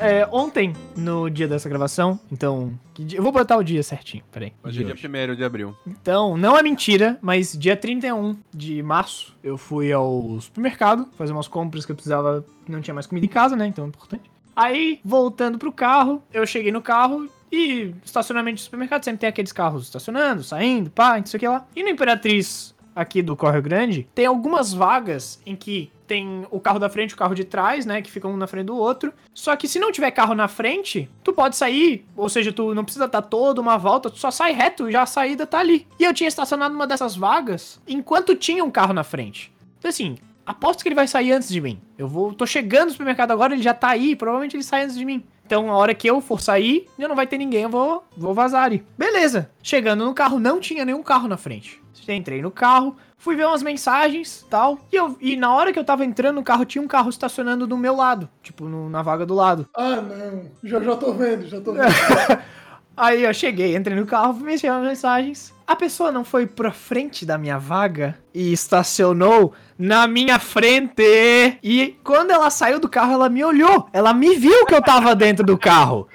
É, ontem, no dia dessa gravação, então. Eu vou botar o dia certinho, peraí. Hoje é dia 1 de abril. Então, não é mentira, mas dia 31 de março eu fui ao supermercado fazer umas compras que eu precisava. Não tinha mais comida em casa, né? Então é importante. Aí, voltando pro carro, eu cheguei no carro e estacionamento de supermercado sempre tem aqueles carros estacionando, saindo, pá, não sei o que lá. E no Imperatriz, aqui do Correio Grande, tem algumas vagas em que tem o carro da frente e o carro de trás, né? Que ficam um na frente do outro. Só que se não tiver carro na frente, tu pode sair, ou seja, tu não precisa dar toda uma volta, tu só sai reto e já a saída tá ali. E eu tinha estacionado numa dessas vagas enquanto tinha um carro na frente. Então assim, aposto que ele vai sair antes de mim. Eu vou, tô chegando no supermercado agora, ele já tá aí, provavelmente ele sai antes de mim. Então, a hora que eu for sair, já não vai ter ninguém, eu vou, vou vazar ali. Beleza. Chegando no carro, não tinha nenhum carro na frente. Entrei no carro, fui ver umas mensagens tal. E, eu, e na hora que eu tava entrando no carro, tinha um carro estacionando do meu lado. Tipo, no- na vaga do lado. Ah, não. Já, já tô vendo, já tô vendo. Aí eu cheguei, entrei no carro, mexi as mensagens. A pessoa não foi pra frente da minha vaga e estacionou na minha frente. E quando ela saiu do carro, ela me olhou. Ela me viu que eu tava dentro do carro.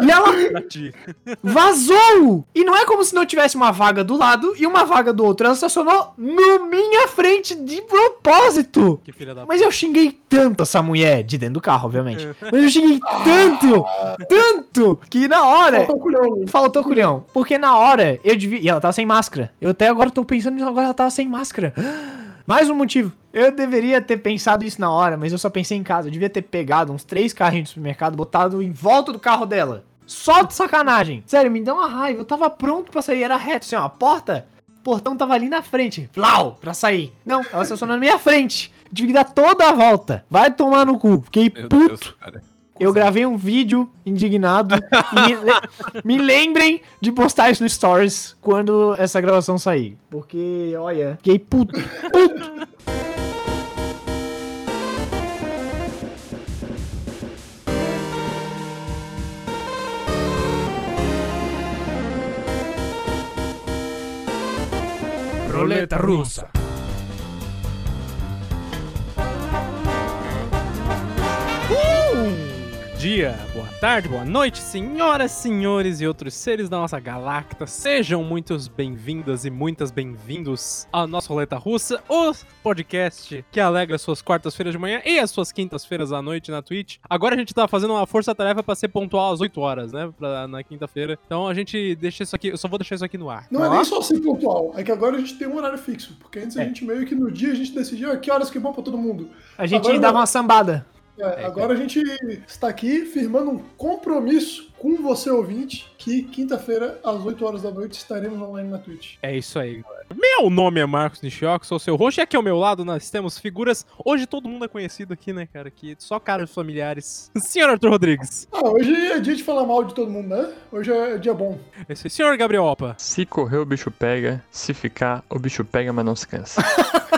E ela vazou! E não é como se não tivesse uma vaga do lado e uma vaga do outro. Ela estacionou na minha frente de propósito. Que filha da Mas eu xinguei tanto essa mulher, de dentro do carro, obviamente. Mas eu xinguei tanto, tanto, que na hora. Faltou culhão. Faltou culhão. Porque na hora eu devia. E ela tava sem máscara. Eu até agora tô pensando nisso, agora ela tava sem máscara. Mais um motivo. Eu deveria ter pensado isso na hora, mas eu só pensei em casa. Eu devia ter pegado uns três carrinhos do supermercado, botado em volta do carro dela. Só de sacanagem. Sério, me deu uma raiva. Eu tava pronto pra sair, era reto, assim, ó. A porta, o portão tava ali na frente. Flau, pra sair. Não, ela estacionou na minha frente. Tive que dar toda a volta. Vai tomar no cu. Fiquei Meu puto. Deus. Eu gravei um vídeo indignado. e me, le- me lembrem de postar isso no Stories quando essa gravação sair. Porque, olha, fiquei puto. Puto. Roleta russa. Dia, boa tarde, boa noite, senhoras, senhores e outros seres da nossa galacta. Sejam muitos bem-vindas e muitas bem-vindos ao nosso Roleta Russa, o podcast que alegra suas quartas-feiras de manhã e as suas quintas-feiras à noite na Twitch. Agora a gente tá fazendo uma força-tarefa pra ser pontual às 8 horas, né, pra, na quinta-feira. Então a gente deixa isso aqui, eu só vou deixar isso aqui no ar. Não é nem só ser pontual, é que agora a gente tem um horário fixo. Porque antes a É. gente meio que no dia a gente decidia "Ah, que horas que é bom pra todo mundo. A gente Agora dava não. uma sambada. É, agora a gente está aqui firmando um compromisso com você, ouvinte, que quinta-feira, às 8 horas da noite, estaremos online na Twitch. É isso aí, galera. Meu nome é Marcos Nishioca, sou seu host. E aqui ao meu lado nós temos figuras. Hoje todo mundo é conhecido aqui, né, cara? Que só caras familiares. Senhor Arthur Rodrigues. Ah, hoje é dia de falar mal de todo mundo, né? Hoje é dia bom. Esse senhor Gabriel Opa. Se correr, o bicho pega. Se ficar, o bicho pega, mas não se cansa.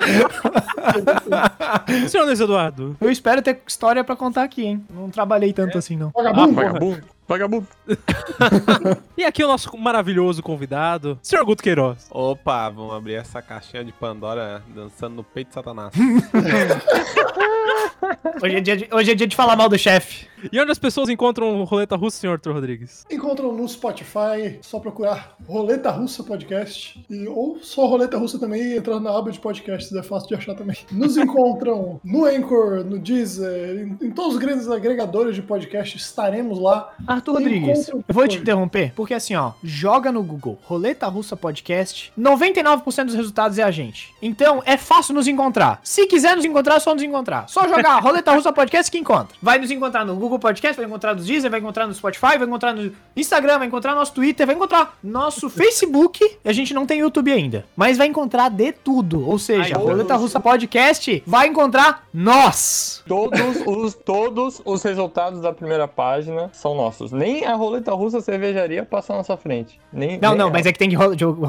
senhor Luiz Eduardo. Eu espero ter história pra contar aqui, hein? Não trabalhei tanto assim, não. Vagabundo, vagabundo, vagabundo. E aqui o nosso maravilhoso convidado, senhor Guto Queiroz. Opa, vamos abrir essa caixinha de Pandora dançando no peito de Satanás. Hoje é dia de, hoje é dia de falar mal do chefe. E onde as pessoas encontram o Roleta Russa, senhor Arthur Rodrigues? Encontram no Spotify, só procurar Roleta Russa Podcast. E, ou só Roleta Russa também, entrando na aba de podcasts, é fácil de achar também. Nos encontram no Anchor, no Deezer, em, em todos os grandes agregadores de podcast, estaremos lá. Arthur Rodrigues, eu vou te interromper, porque assim, ó, joga no Google Roleta Russa Podcast, 99% dos resultados é a gente. Então, é fácil nos encontrar. Se quiser nos encontrar, é só nos encontrar. Só jogar Roleta Russa Podcast que encontra. Vai nos encontrar no Google Podcast, vai encontrar no Deezer, vai encontrar no Spotify, vai encontrar no Instagram, vai encontrar no nosso Twitter, vai encontrar nosso Facebook. E a gente não tem YouTube ainda, mas vai encontrar de tudo. Ou seja, Ai, Roleta. Russa Podcast vai encontrar nós. Todos os, todos os resultados da primeira página são nossos. Nem a roleta russa cervejaria passa na nossa frente. Nem, Não, nem não, ela. mas é que tem que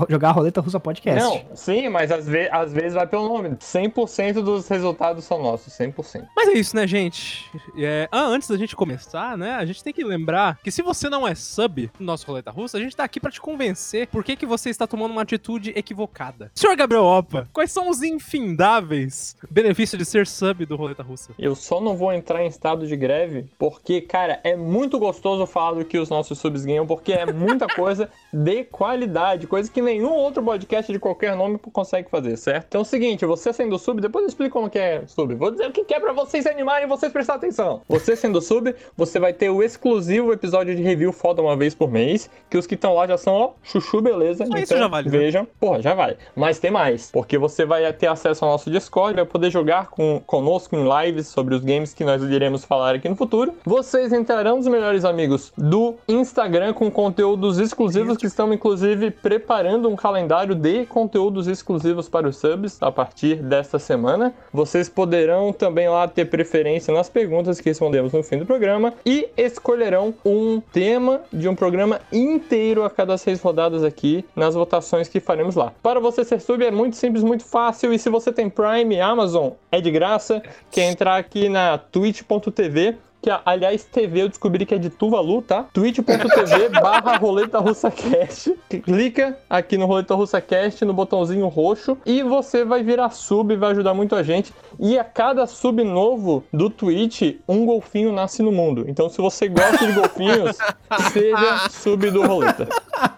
jogar Roleta Russa Podcast. Não, sim, mas às, ve às vezes vai pelo nome. 100% dos resultados são nossos, 100%. Mas é isso, né, gente? É, ah, antes da gente começar, né, a gente tem que lembrar que se você não é sub do nosso Roleta Russa, a gente tá aqui pra te convencer por que, que você está tomando uma atitude equivocada. Senhor Gabriel Opa, quais são os infindáveis benefícios de ser sub do Roleta Russa? Eu só não vou entrar em estado de greve porque, cara, é muito gostoso falar do que os nossos subs ganham, porque é muita coisa de qualidade, coisa que nenhum outro podcast de qualquer nome consegue fazer, certo? Então é o seguinte, você sendo sub, depois eu explico como que é sub. Vou dizer o que é pra vocês animarem e vocês prestar atenção. Você sendo sub, você vai ter o exclusivo episódio de review foda uma vez por mês, que os que estão lá já são, ó, chuchu, beleza. Então, isso já vale, né? vejam. Porra, já vale. Mas tem mais, porque você vai ter acesso ao nosso Discord, vai poder jogar com, conosco em lives sobre os games que nós iremos falar aqui no futuro. Vocês entrarão nos melhores amigos do Instagram com conteúdos exclusivos que estão inclusive preparando um calendário de conteúdos exclusivos para os subs a partir desta semana. Vocês poderão também lá ter preferência nas perguntas que respondemos no fim do programa e escolherão um tema de um programa inteiro a cada seis rodadas aqui nas votações que faremos lá. Para você ser sub é muito simples, muito fácil e se você tem Prime, Amazon, é de graça. Quer entrar aqui na twitch.tv que aliás TV eu descobri que é de Tuvalu, tá? twitch.tv barra roleta russa cast. Clica aqui no roleta russa cast no botãozinho roxo e você vai virar sub, vai ajudar muito a gente. E a cada sub novo do Twitch, um golfinho nasce no mundo. Então se você gosta de golfinhos, seja sub do roleta.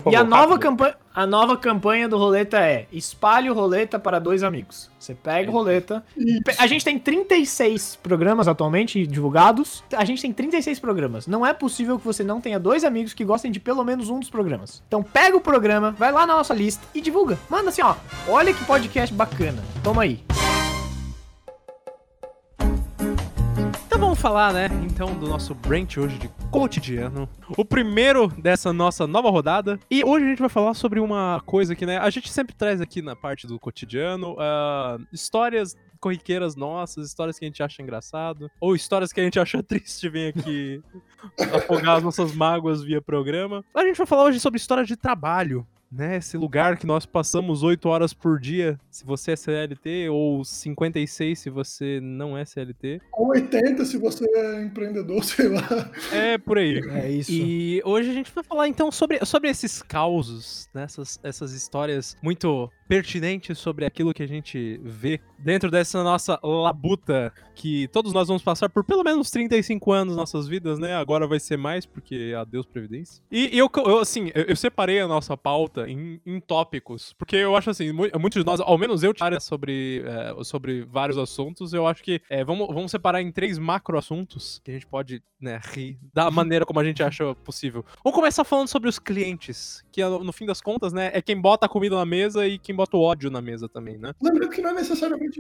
E a nova, campanha, a nova campanha do Roleta é espalhe o Roleta para dois amigos. Você pega o Roleta. A gente tem 36 programas atualmente divulgados. A gente tem 36 programas. Não é possível que você não tenha dois amigos que gostem de pelo menos um dos programas. Então pega o programa, vai lá na nossa lista e divulga. Manda assim, ó. Olha que podcast bacana. Toma aí. Vamos falar, né, então, do nosso branch hoje de cotidiano. O primeiro dessa nossa nova rodada. E hoje a gente vai falar sobre uma coisa que, né, a gente sempre traz aqui na parte do cotidiano, ah, histórias corriqueiras nossas, histórias que a gente acha engraçado, ou histórias que a gente acha triste vir aqui afogar as nossas mágoas via programa. A gente vai falar hoje sobre história de trabalho. Né, esse lugar que nós passamos 8 horas por dia, se você é CLT, ou 56 se você não é CLT. Ou 80 se você é empreendedor, sei lá. É por aí. É isso. E hoje a gente vai falar então sobre, sobre esses causos, né? essas, essas histórias muito pertinentes sobre aquilo que a gente vê dentro dessa nossa labuta que todos nós vamos passar por pelo menos 35 anos nossas vidas, né? Agora vai ser mais porque adeus previdência. E eu, eu, assim, eu, eu separei a nossa pauta em, em tópicos, porque eu acho assim, mu- muitos de nós, ao menos eu, área sobre, é, sobre vários assuntos, eu acho que é, vamos, vamos separar em três macro assuntos que a gente pode, né, rir da maneira como a gente acha possível. Vamos começar falando sobre os clientes, que no fim das contas, né, é quem bota a comida na mesa e quem bota o ódio na mesa também, né? Lembrando que não é necessariamente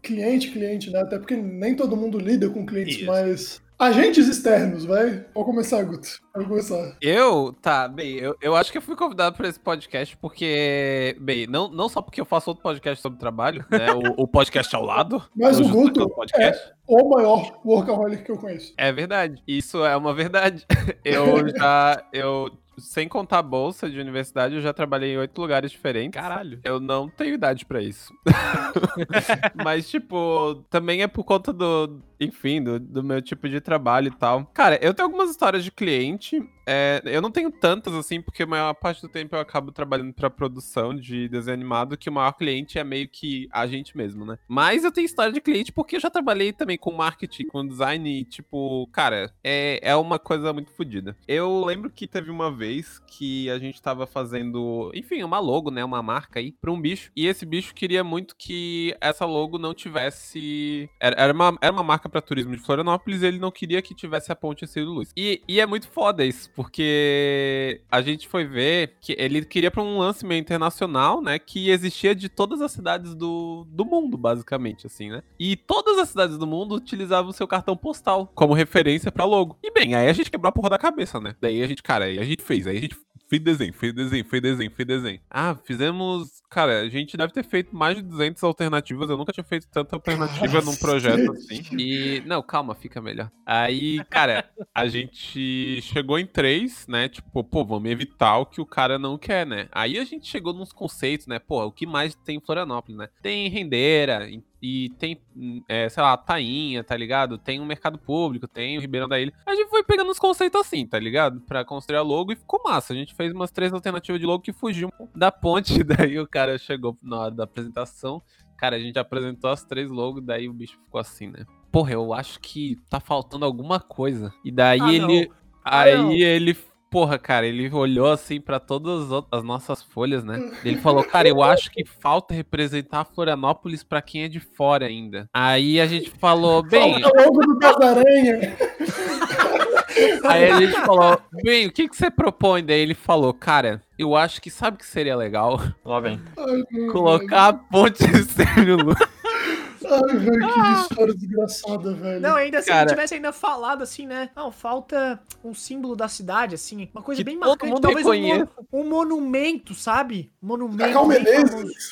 cliente, cliente, né? Até porque nem todo mundo lida com clientes, Isso. mas agentes externos, vai? Pode começar, Guto. Pode começar. Eu, tá, bem, eu, eu acho que eu fui convidado para esse podcast porque, bem, não, não só porque eu faço outro podcast sobre trabalho, né, o, o podcast ao lado. Mas o Guto podcast. O maior workaholic que eu conheço. É verdade. Isso é uma verdade. Eu já. Eu, sem contar a bolsa de universidade, eu já trabalhei em oito lugares diferentes. Caralho. Eu não tenho idade pra isso. Mas, tipo, também é por conta do. Enfim, do, do meu tipo de trabalho e tal. Cara, eu tenho algumas histórias de cliente. É, eu não tenho tantas assim, porque a maior parte do tempo eu acabo trabalhando pra produção de desenho animado, que o maior cliente é meio que a gente mesmo, né? Mas eu tenho história de cliente porque eu já trabalhei também com marketing, com design, e, tipo, cara, é, é uma coisa muito fodida. Eu lembro que teve uma vez que a gente tava fazendo, enfim, uma logo, né? Uma marca aí, pra um bicho. E esse bicho queria muito que essa logo não tivesse. Era, era, uma, era uma marca pra turismo de Florianópolis e ele não queria que tivesse a ponte Ciro Luz. E, e é muito foda isso, porque a gente foi ver que ele queria pra um lance meio internacional, né? Que existia de todas as cidades do, do mundo, basicamente, assim, né? E todas as cidades do mundo utilizavam o seu cartão postal como referência pra logo. E bem, aí a gente quebrou a porra da cabeça, né? Daí a gente, cara, aí a gente fez, aí a gente fez desenho, fez desenho, fez desenho, fez desenho. Ah, fizemos. Cara, a gente deve ter feito mais de 200 alternativas. Eu nunca tinha feito tanta alternativa num projeto assim. E. Não, calma, fica melhor. Aí, cara, a gente chegou em três, né? Tipo, pô, vamos evitar o que o cara não quer, né? Aí a gente chegou nos conceitos, né? Pô, o que mais tem em Florianópolis, né? Tem rendeira, em- e tem, é, sei lá, tainha, tá ligado? Tem um mercado público, tem o Ribeirão da Ilha. A gente foi pegando os conceitos assim, tá ligado? Pra construir a logo e ficou massa. A gente fez umas três alternativas de logo que fugiam da ponte. Daí o cara chegou na hora da apresentação. Cara, a gente apresentou as três logos, daí o bicho ficou assim, né? porra, eu acho que tá faltando alguma coisa. E daí Ah, ele. não. Ah, não. Aí ele. Porra, cara, ele olhou assim pra todas as nossas folhas, né? Ele falou, cara, eu acho que falta representar Florianópolis pra quem é de fora ainda. Aí a gente falou, bem, Falta logo do aí a gente falou, bem, o que que você propõe? Daí ele falou, cara, eu acho que sabe o que seria legal? Lá vem. Colocar a ponte Estênio Luz. Ai, velho, que história desgraçada, velho. Não, ainda se Cara- ele tivesse ainda falado assim, né? Não, falta um símbolo da cidade, assim. Uma coisa Que bem todo marcante. mundo Talvez um, um monumento, sabe? Monumento. Cacau. Menezes.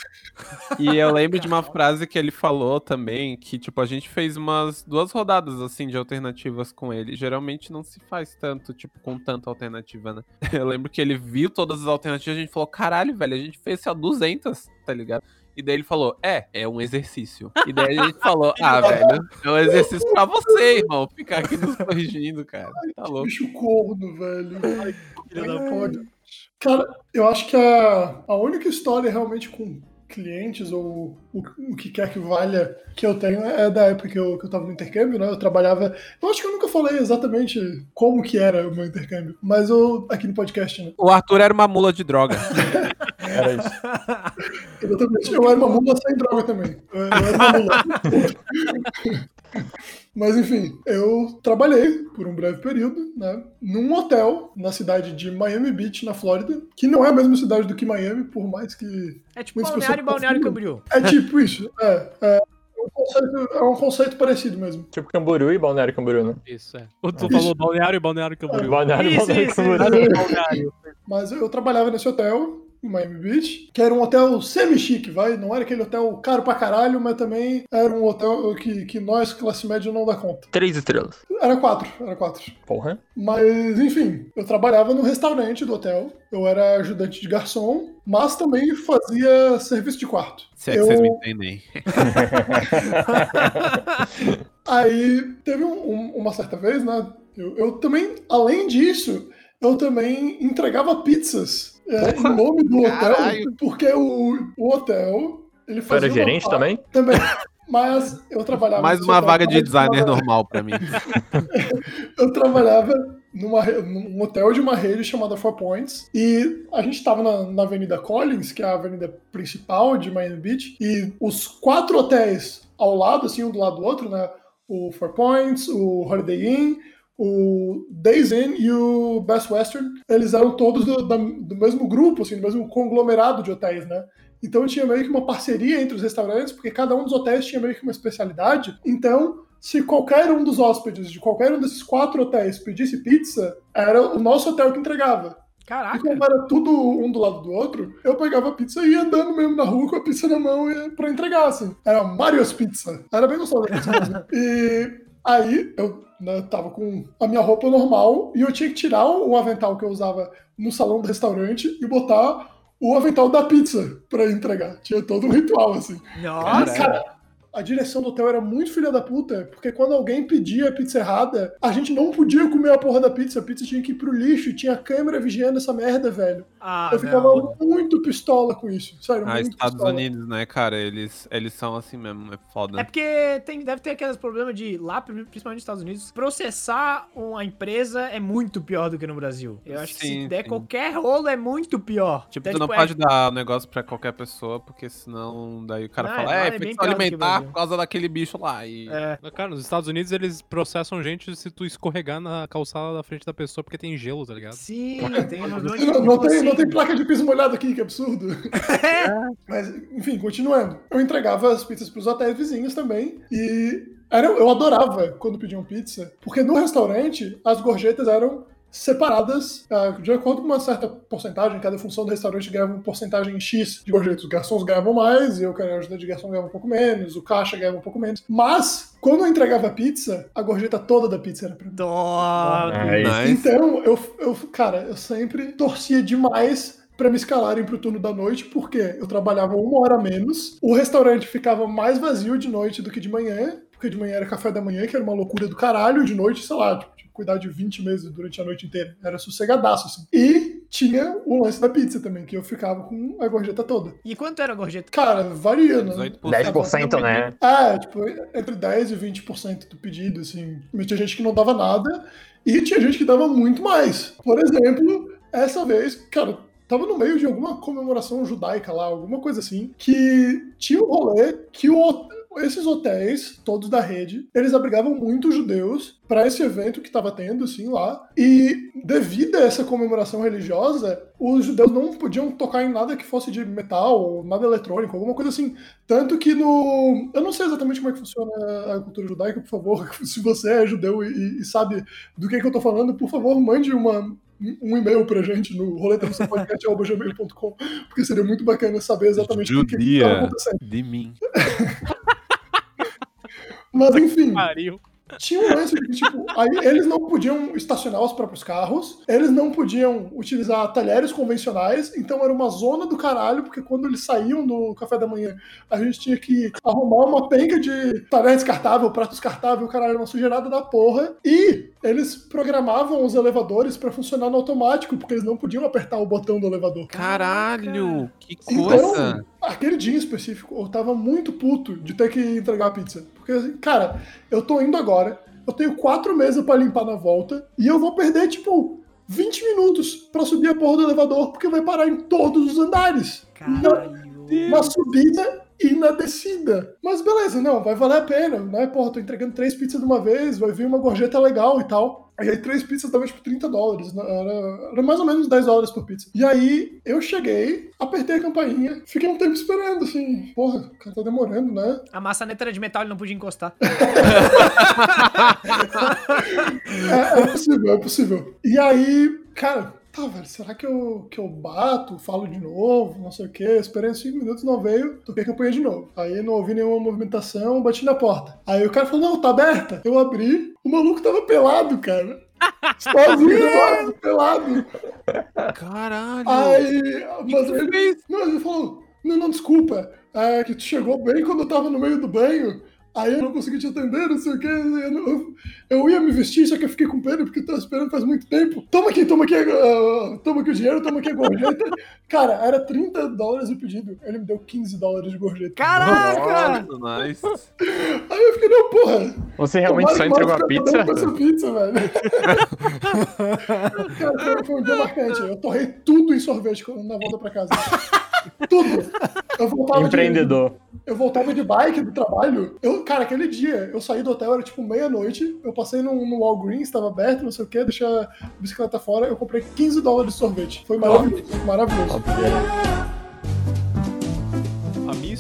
E eu lembro de uma frase que ele falou também, que tipo, a gente fez umas duas rodadas assim de alternativas com ele. Geralmente não se faz tanto, tipo, com tanta alternativa, né? Eu lembro que ele viu todas as alternativas e a gente falou, caralho, velho, a gente fez só 200, tá ligado? E daí ele falou, é, é um exercício. E daí a gente falou, ah, velho, é um exercício pra você, irmão, ficar aqui nos corrigindo, cara. Tá louco. Bicho corno, velho. Ai, pode. Cara, eu acho que a, a única história realmente com clientes ou o, o que quer que valha que eu tenho é da época que eu, que eu tava no intercâmbio, né? Eu trabalhava. Eu acho que eu nunca falei exatamente como que era o meu intercâmbio, mas eu. aqui no podcast, né? O Arthur era uma mula de droga. Era isso. Exatamente. Eu era uma mula sem droga também. Eu, eu era uma mula. Mas enfim, eu trabalhei por um breve período, né, num hotel na cidade de Miami Beach, na Flórida, que não é a mesma cidade do que Miami, por mais que. É tipo balneário e balneário. Camboriú. É tipo isso. É, é, um conceito, é um conceito parecido mesmo. Tipo Camboriú e Balneário Camboriú, né? Isso, é. O tu falou balneário e balneário Camboriú. Balneário e Balneário isso, Camboriú. Balneário. Mas eu trabalhava nesse hotel, em Miami Beach, que era um hotel semi-chique, vai? Não era aquele hotel caro pra caralho, mas também era um hotel que, que nós, classe média, não dá conta. Três estrelas. Era quatro, era quatro. Porra. Mas, enfim, eu trabalhava no restaurante do hotel, eu era ajudante de garçom, mas também fazia serviço de quarto. Se é que Eu- vocês me entendem. Aí teve um- um- uma certa vez, né? Eu, eu também, além disso, eu também entregava pizzas é, em nome do hotel, Caralho. porque o, o hotel ele Tu fazia era gerente também? Também. Mas eu trabalhava. Mais uma vaga de designer trabalhava- normal pra mim. Eu trabalhava numa, num hotel de uma rede chamada Four Points. E a gente estava na, na Avenida Collins, que é a avenida principal de Miami Beach. E os quatro hotéis ao lado, assim, um do lado do outro, né? O Four Points, o Holiday Inn, o Days Inn e o Best Western, eles eram todos do, do mesmo grupo, assim, do mesmo conglomerado de hotéis, né? Então tinha meio que uma parceria entre os restaurantes, porque cada um dos hotéis tinha meio que uma especialidade. Então, se qualquer um dos hóspedes de qualquer um desses quatro hotéis pedisse pizza, era o nosso hotel que entregava. E Caraca. como era tudo um do lado do outro, eu pegava a pizza e ia andando mesmo na rua com a pizza na mão e- pra entregar, assim. Era Mario's Pizza. Era bem gostosa a pizza mesmo. E aí eu né, tava com a minha roupa normal e eu tinha que tirar o avental que eu usava no salão do restaurante e botar o avental da pizza pra entregar. Tinha todo um ritual, assim. Nossa. Cara, a direção do hotel era muito filha da puta, porque quando alguém pedia a pizza errada, a gente não podia comer a porra da pizza, a pizza tinha que ir pro lixo, tinha câmera vigiando essa merda, velho. Ah, eu ficava não. muito pistola com isso, sério, Ah, muito Estados pistola. Unidos, né, cara? Eles, eles são assim mesmo, é foda. É porque tem, deve ter aqueles problemas de lá, principalmente nos Estados Unidos, processar uma empresa é muito pior do que no Brasil. Eu acho que se Sim, der sim. qualquer rolo é muito pior. Tipo, Então, tu não é- pode dar o negócio pra qualquer pessoa, porque senão daí o cara Não, fala, é, é do que o alimentar Brasil." por causa daquele bicho lá. E... É. Cara, nos Estados Unidos eles processam gente se tu escorregar na calçada da frente da pessoa porque tem gelo, tá ligado? Sim, tem um Não, não tem, assim. não tem placa de piso molhado aqui, que absurdo. É. Mas, enfim, continuando. Eu entregava as pizzas pros hotéis vizinhos também. E era, eu adorava quando pediam pizza, porque no restaurante as gorjetas eram separadas ah, de acordo com uma certa porcentagem. Cada função do restaurante ganhava uma porcentagem X de gorjetas. Os garçons ganhavam mais, eu, que era ajudante de garçom, ganhava um pouco menos, o caixa ganhava um pouco menos. Mas, quando eu entregava a pizza, a gorjeta toda da pizza era pra mim. Dó. Nice. Então, eu, eu, cara, eu sempre torcia demais pra me escalarem pro turno da noite, porque eu trabalhava uma hora a menos, o restaurante ficava mais vazio de noite do que de manhã, porque de manhã era café da manhã, que era uma loucura do caralho, de noite, sei lá, tipo, tinha que cuidar de 20 meses durante a noite inteira. Era sossegadaço, assim. E tinha o lance da pizza também, que eu ficava com a gorjeta toda. E quanto era a gorjeta? Cara, varia, né? 18%. 10%, né? É, tipo, entre 10% e 20% do pedido, assim. Mas tinha gente que não dava nada e tinha gente que dava muito mais. Por exemplo, essa vez, cara, tava no meio de alguma comemoração judaica lá, alguma coisa assim, que tinha um rolê que o, esses hotéis, todos da rede, eles abrigavam muitos judeus para esse evento que estava tendo, assim, lá. E devido a essa comemoração religiosa, os judeus não podiam tocar em nada que fosse de metal, ou nada eletrônico, alguma coisa assim. Tanto que no. Eu não sei exatamente como é que funciona a cultura judaica, por favor, se você é judeu e, e sabe do que, que eu tô falando, por favor, mande uma, um e-mail pra gente no roletamosapodcast.gmail.com, porque seria muito bacana saber exatamente o que, que tá acontecendo. de mim. Mas enfim, Pariu. tinha um lance de tipo, aí eles não podiam estacionar os próprios carros, eles não podiam utilizar talheres convencionais, então era uma zona do caralho, porque quando eles saíam do café da manhã, a gente tinha que arrumar uma penca de talher descartável, prato descartável, caralho, uma sujeirada da porra. E eles programavam os elevadores pra funcionar no automático, porque eles não podiam apertar o botão do elevador. Caralho, que Então, coisa. Aquele dia em específico, eu tava muito puto de ter que entregar a pizza. Porque, assim, cara, eu tô indo agora, eu tenho quatro meses pra limpar na volta, e eu vou perder, tipo, 20 minutos pra subir a porra do elevador, porque vai parar em todos os andares. Caralho. Na subida e na descida. Mas beleza, não, vai valer a pena, né? Porra, tô entregando três pizzas de uma vez, vai vir uma gorjeta legal e tal. E aí três pizzas dava tipo 30 dólares, né? era, era mais ou menos 10 dólares por pizza. E aí eu cheguei, apertei a campainha, fiquei um tempo esperando, assim, porra, o cara tá demorando, né? A maçaneta era de metal, ele não podia encostar. É, é possível, é possível. E aí, cara, tá, velho, será que eu, que eu bato, falo de novo, não sei o quê? Esperei uns 5 minutos, não veio, toquei a campanha de novo. Aí não ouvi nenhuma movimentação, bati na porta. Aí o cara falou, não, tá aberta. Eu abri, o maluco tava pelado, cara. Sozinho, mano, pelado. Caralho. Aí, mas ele, fez? não, ele falou, não, não, desculpa, é que tu chegou bem quando eu tava no meio do banho, aí eu não consegui te atender, não sei o que, eu, não- eu ia me vestir, só que eu fiquei com pena porque eu tava esperando faz muito tempo. Toma aqui, toma aqui, ah, toma aqui o dinheiro, toma aqui a gorjeta. Cara, era 30 dólares o pedido, ele me deu 15 dólares de gorjeta. Caraca! Nossa, nice. Aí eu fiquei, não, porra, Você realmente só entregou a pizza? eu tô dando com essa pizza, velho. Cara, foi, foi um dia marcante. Eu torrei tudo em sorvete quando- na volta pra casa. tudo. Eu voltava de- Empreendedor. Eu voltava de bike do trabalho. Eu, cara, aquele dia, eu saí do hotel, era tipo meia-noite. Eu passei no Walgreens, tava aberto, não sei o que, deixei a bicicleta fora. Eu comprei 15 dólares de sorvete. Foi maravilhoso. Maravilhoso. A minha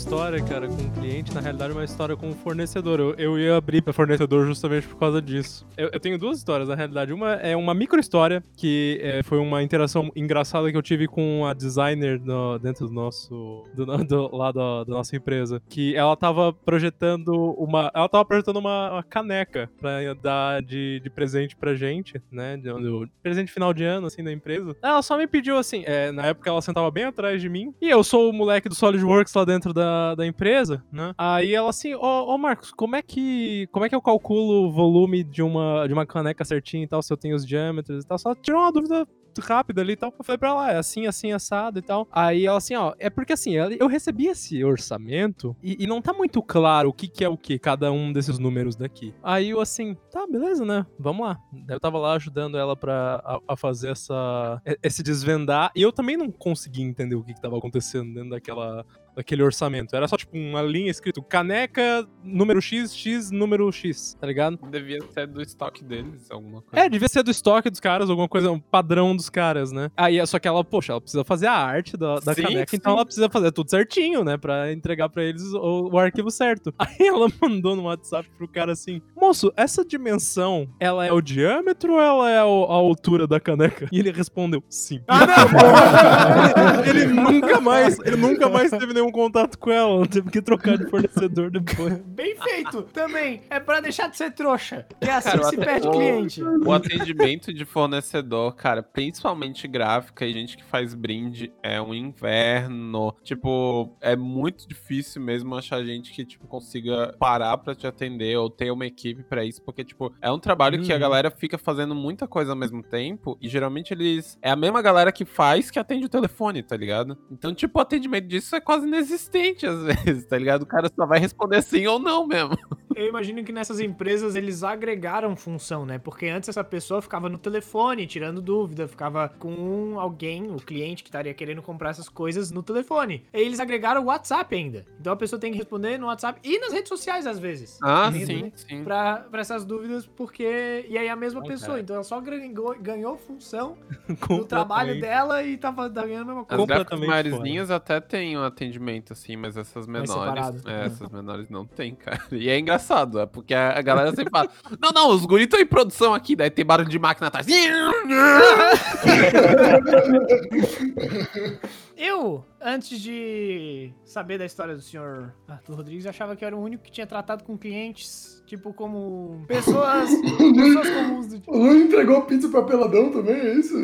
história, cara, com o cliente, na realidade, é uma história com o fornecedor. Eu, eu ia abrir pra fornecedor justamente por causa disso. Eu, eu tenho duas histórias, na realidade. Uma é uma micro história, que é, foi uma interação engraçada que eu tive com a designer no- dentro do nosso. Do, do- lá da, da nossa empresa. Que ela tava projetando uma. Ela tava projetando uma, uma caneca pra dar de, de presente pra gente, né? De, de presente final de ano, assim, da empresa. Ela só me pediu assim, é, na época ela sentava bem atrás de mim, e eu sou o moleque do SolidWorks lá dentro da, da empresa, né? Aí ela assim, ô, ô Marcos, como é que como é que eu calculo o volume de uma, de uma caneca certinho e tal, se eu tenho os diâmetros e tal? Só tirou uma dúvida rápida ali e tal. Eu falei pra ela, é assim, assim, assado e tal. Aí ela assim, ó, é porque assim, eu recebi esse orçamento e, e não tá muito claro o que que é o que, cada um desses números daqui. Aí eu assim, tá, beleza, né? Vamos lá. Eu tava lá ajudando ela pra a, a fazer essa, esse desvendar. E eu também não consegui entender o que que tava acontecendo dentro daquela, daquele orçamento. Era só, tipo, uma linha escrito caneca, número X, X, número X, tá ligado? Devia ser do estoque deles, alguma coisa. É, devia ser do estoque dos caras, alguma coisa, um padrão dos caras, né? Aí, só que ela, poxa, ela precisa fazer a arte da, da Sim, caneca, sim. então ela precisa fazer tudo certinho, né? Pra entregar pra eles o, o arquivo certo. Aí ela mandou no WhatsApp pro cara assim: Moço, essa dimensão, ela é o diâmetro ou ela é o- a altura da caneca? E ele respondeu: Sim. Ah, não! ele, ele nunca mais, ele nunca mais teve nenhum um contato com ela, teve que trocar de fornecedor depois. Bem feito! Também é pra deixar de ser trouxa. Que é assim Cara, que se perde cliente. O atendimento de fornecedor, cara, principalmente gráfica e gente que faz brinde, é um inverno. Tipo, é muito difícil mesmo achar gente que, tipo, consiga parar pra te atender ou ter uma equipe pra isso, porque, tipo, é um trabalho que a Uhum. galera fica fazendo muita coisa ao mesmo tempo e geralmente eles. É a mesma galera que faz que atende o telefone, tá ligado? Então, tipo, o atendimento disso é quase inexistente às vezes, tá ligado? O cara só vai responder sim ou não mesmo. Eu imagino que nessas empresas eles agregaram função, né? Porque antes essa pessoa ficava no telefone tirando dúvida, ficava com alguém, o cliente que estaria querendo comprar essas coisas no telefone. E eles agregaram o WhatsApp ainda. Então a pessoa tem que responder no WhatsApp e nas redes sociais às vezes. Ah, sim, responder sim. Pra, pra essas dúvidas, porque. E aí a mesma Não, pessoa. cara. Então ela só ganhou, ganhou função no trabalho dela e tava tá ganhando a mesma As coisa. gráficas completamente maiorzinhas até tem um atendimento, assim, mas essas menores. É, essas menores não tem, cara. E é engraçado, é porque a galera sempre fala: Não, não, os guris estão em produção aqui, daí tem barulho de máquina atrás. Eu, antes de saber da história do senhor Arthur Rodrigues, achava que eu era o único que tinha tratado com clientes, tipo, como pessoas, pessoas comuns do tipo. O Lu entregou pizza pra peladão também, é isso?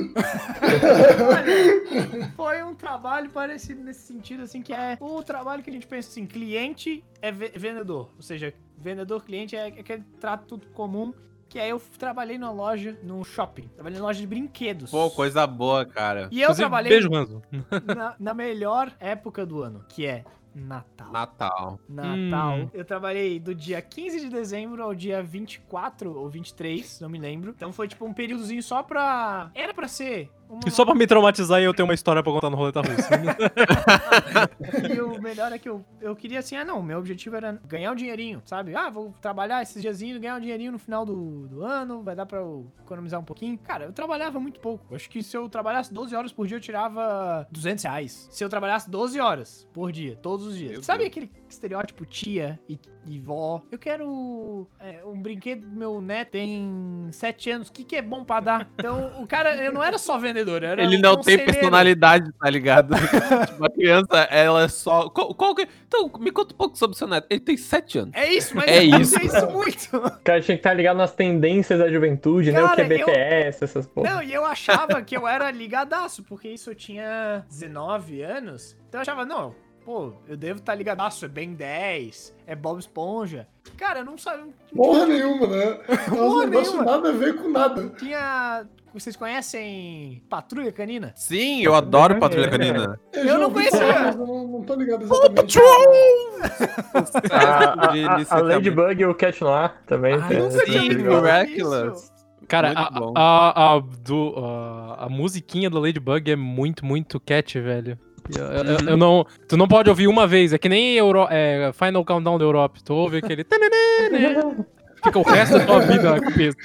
Olha, foi um trabalho parecido nesse sentido, assim, que é o trabalho que a gente pensa assim, cliente é ve- vendedor. Ou seja, vendedor-cliente é aquele trato comum. Que aí eu trabalhei numa loja, num shopping. Trabalhei numa loja de brinquedos. Pô, coisa boa, cara. E eu Inclusive, trabalhei Beijo, Ranzo. na, na melhor época do ano, que é Natal. Natal. Natal. Hum. Eu trabalhei do dia 15 de dezembro ao dia 24 ou 23, não me lembro. Então foi tipo um períodozinho só pra. Era pra ser. Uma... E só pra me traumatizar, eu tenho uma história pra contar no Roleta Russa. E o melhor é que eu, eu queria assim, ah não, meu objetivo era ganhar um dinheirinho, sabe? Ah, vou trabalhar esses diazinhos, ganhar um dinheirinho no final do, do ano, vai dar pra eu economizar um pouquinho. Cara, eu trabalhava muito pouco. Acho que se eu trabalhasse 12 horas por dia, eu tirava 200 reais. Se eu trabalhasse 12 horas por dia, todos os dias. Meu sabe Deus. aquele estereótipo tia e, e vó? Eu quero é, um brinquedo do meu neto tem 7 anos, o que, que é bom pra dar? Então, o cara, eu não era só vendedor, era Ele um não tem personalidade, tá ligado? tipo, a criança, ela é só. Qual, qual que- Então, me conta um pouco sobre o seu neto. Ele tem 7 anos. É isso, mas É eu isso. isso muito. O cara tinha que estar ligado nas tendências da juventude, né? O que é Cara, eu- BTS, essas porra. Não, e eu achava que eu era ligadaço, porque isso eu tinha 19 anos. Então eu achava, não, pô, eu devo estar ligadaço, é Ben 10, é Bob Esponja. Cara, eu não sabia. Porra nenhuma, né? Porra negócio nenhuma. nada a ver com nada. Tinha. Vocês conhecem Patrulha Canina? Sim, eu adoro Patrulha Canina. Eu já não conhecia. mas eu não, não tô ligado exatamente. A, De a, a, a. Ladybug e o Cat Noir também. Ah, tem- Sim, falar Miraculous. Cara, a, a, a, do, a, a musiquinha da Ladybug é muito, muito cat, velho. Eu, eu- eu- eu não, tu não pode ouvir uma vez, é que nem Euro, é, Final Countdown da Europa. Tu ouve aquele. Fica o resto da tua vida na cabeça.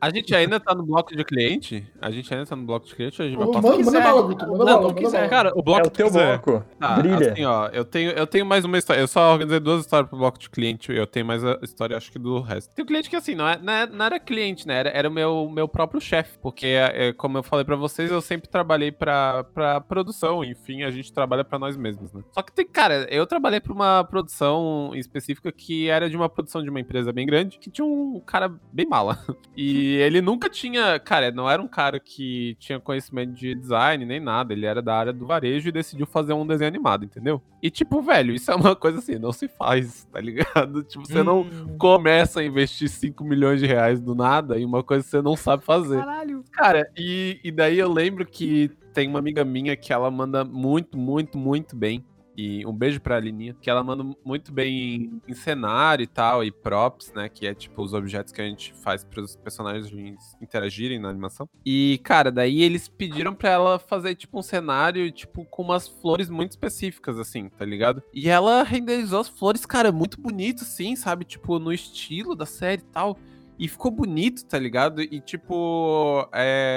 A gente ainda tá no bloco de cliente? A gente ainda tá no bloco de cliente a gente vai passar? Manda, manda bala, Guto. Manda Não, bala, não manda. Cara, o bloco É o teu quiser. bloco. Tá, Brilha. assim, ó, eu tenho, eu tenho mais uma história. Eu só organizei duas histórias pro bloco de cliente eu tenho mais a história, acho que do resto. Tem um cliente que, assim, não, é, não, é- não era cliente, né? Era, era o meu, meu próprio chefe. Porque, é, como eu falei pra vocês, eu sempre trabalhei pra, pra produção. Enfim, a gente trabalha pra nós mesmos, né? Só que tem, cara, eu trabalhei pra uma produção específica que era de uma produção de uma empresa bem grande, que tinha um cara bem mala. E ele nunca tinha. Cara, não era um cara que tinha conhecimento de design nem nada. Ele era da área do varejo e decidiu fazer um desenho animado, entendeu? E, tipo, velho, isso é uma coisa assim, não se faz, tá ligado? Tipo, você não Hum. começa a investir 5 milhões de reais do nada em uma coisa que você não sabe fazer. Caralho. Cara, e, e daí eu lembro que tem uma amiga minha que ela manda muito, muito, muito bem. E um beijo pra Alininha, que ela manda muito bem em, cenário e tal, e props, né? Que é tipo os objetos que a gente faz pros personagens interagirem na animação. E, cara, daí eles pediram pra ela fazer, tipo, um cenário, tipo, com umas flores muito específicas, assim, tá ligado? E ela renderizou as flores, cara, muito bonito, assim, sabe? Tipo, no estilo da série e tal. E ficou bonito, tá ligado? E, tipo,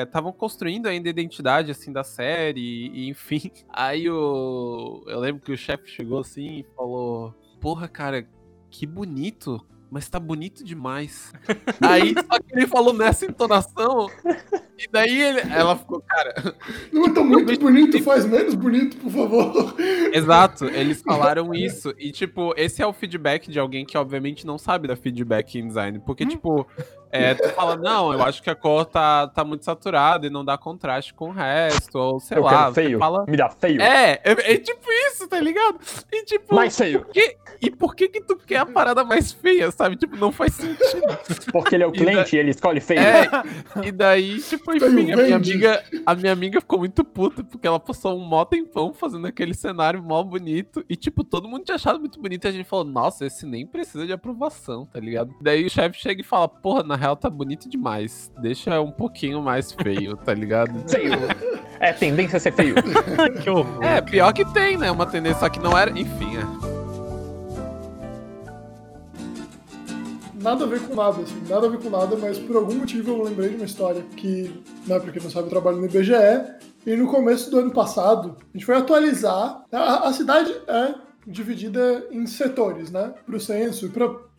estavam construindo ainda a identidade, assim, da série, e, enfim. Aí o... eu lembro que o chefe chegou assim e falou: Porra, cara, que bonito, mas tá bonito demais. Aí, só que ele falou nessa entonação E daí ele- ela ficou, cara. Não tá muito bonito, faz menos bonito, por favor. Exato, eles falaram isso. E, tipo, esse é o feedback de alguém que, obviamente, não sabe da feedback em design. Porque, tipo, é, tu fala, não, eu acho que a cor tá, tá muito saturada e não dá contraste com o resto. Ou sei Eu lá. feio. Fala, Me dá feio. é, é, é tipo isso, tá ligado? E tipo, Mais feio. por que- e por que que tu quer a parada mais feia, sabe? Tipo, não faz sentido. Porque ele é o E cliente e ele escolhe feio. É, e daí, tipo, enfim, a minha amiga, a minha amiga ficou muito puta, porque ela passou um mó tempão fazendo aquele cenário mó bonito, e tipo, todo mundo tinha achado muito bonito, e a gente falou, nossa, esse nem precisa de aprovação, tá ligado? Daí o chefe chega e fala, porra, na real tá bonito demais, deixa um pouquinho mais feio, tá ligado? Feio. É tendência a ser feio. que horror. É, pior que tem, né, uma tendência, só que não era, enfim, é. Nada a ver com nada, assim, nada a ver com nada, mas por algum motivo eu lembrei de uma história que, né, pra quem não sabe, eu trabalho no IBGE, e no começo do ano passado, a gente foi atualizar. A, a cidade é dividida em setores, né, pro censo e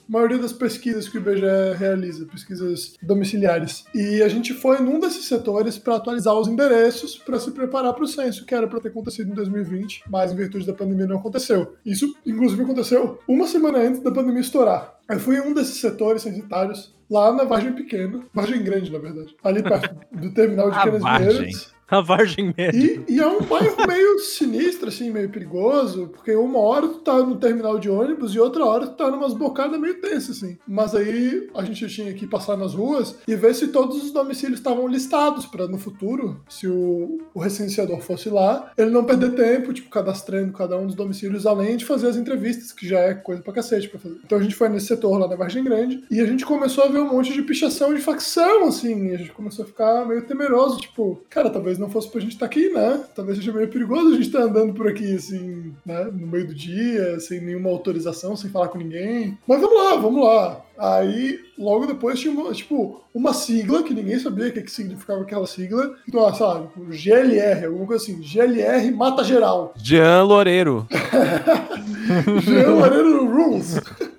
maioria das pesquisas que o IBGE realiza, pesquisas domiciliares. E a gente foi num desses setores para atualizar os endereços para se preparar para o censo, que era para ter acontecido em 2020, mas em virtude da pandemia não aconteceu. Isso, inclusive, aconteceu uma semana antes da pandemia estourar. Eu fui em um desses setores censitários, lá na Vargem Pequena, Vargem Grande, na verdade, ali perto do terminal de A Vargem. A Vargem Média. E, e é um bairro meio sinistro, assim, meio perigoso, porque uma hora tu tá no terminal de ônibus e outra hora tu tá numas bocadas meio tensas, assim. Mas aí a gente tinha que passar nas ruas e ver se todos os domicílios estavam listados, pra no futuro, se o, o recenseador fosse lá, ele não perder tempo, tipo, cadastrando cada um dos domicílios, além de fazer as entrevistas, que já é coisa pra cacete pra fazer. Então a gente foi nesse setor lá na Vargem Grande e a gente começou a ver um monte de pichação de facção, assim, e a gente começou a ficar meio temeroso, tipo, cara, talvez não fosse pra gente estar aqui, né? Talvez seja meio perigoso a gente estar andando por aqui, assim, né? No meio do dia, sem nenhuma autorização, sem falar com ninguém. Mas vamos lá, vamos lá. Aí, logo depois tinha, uma, tipo, uma sigla que ninguém sabia o que, que significava aquela sigla. Então, ah, sabe, GLR, alguma coisa assim. GLR mata geral. Jean Loureiro. Jean Loureiro Rules.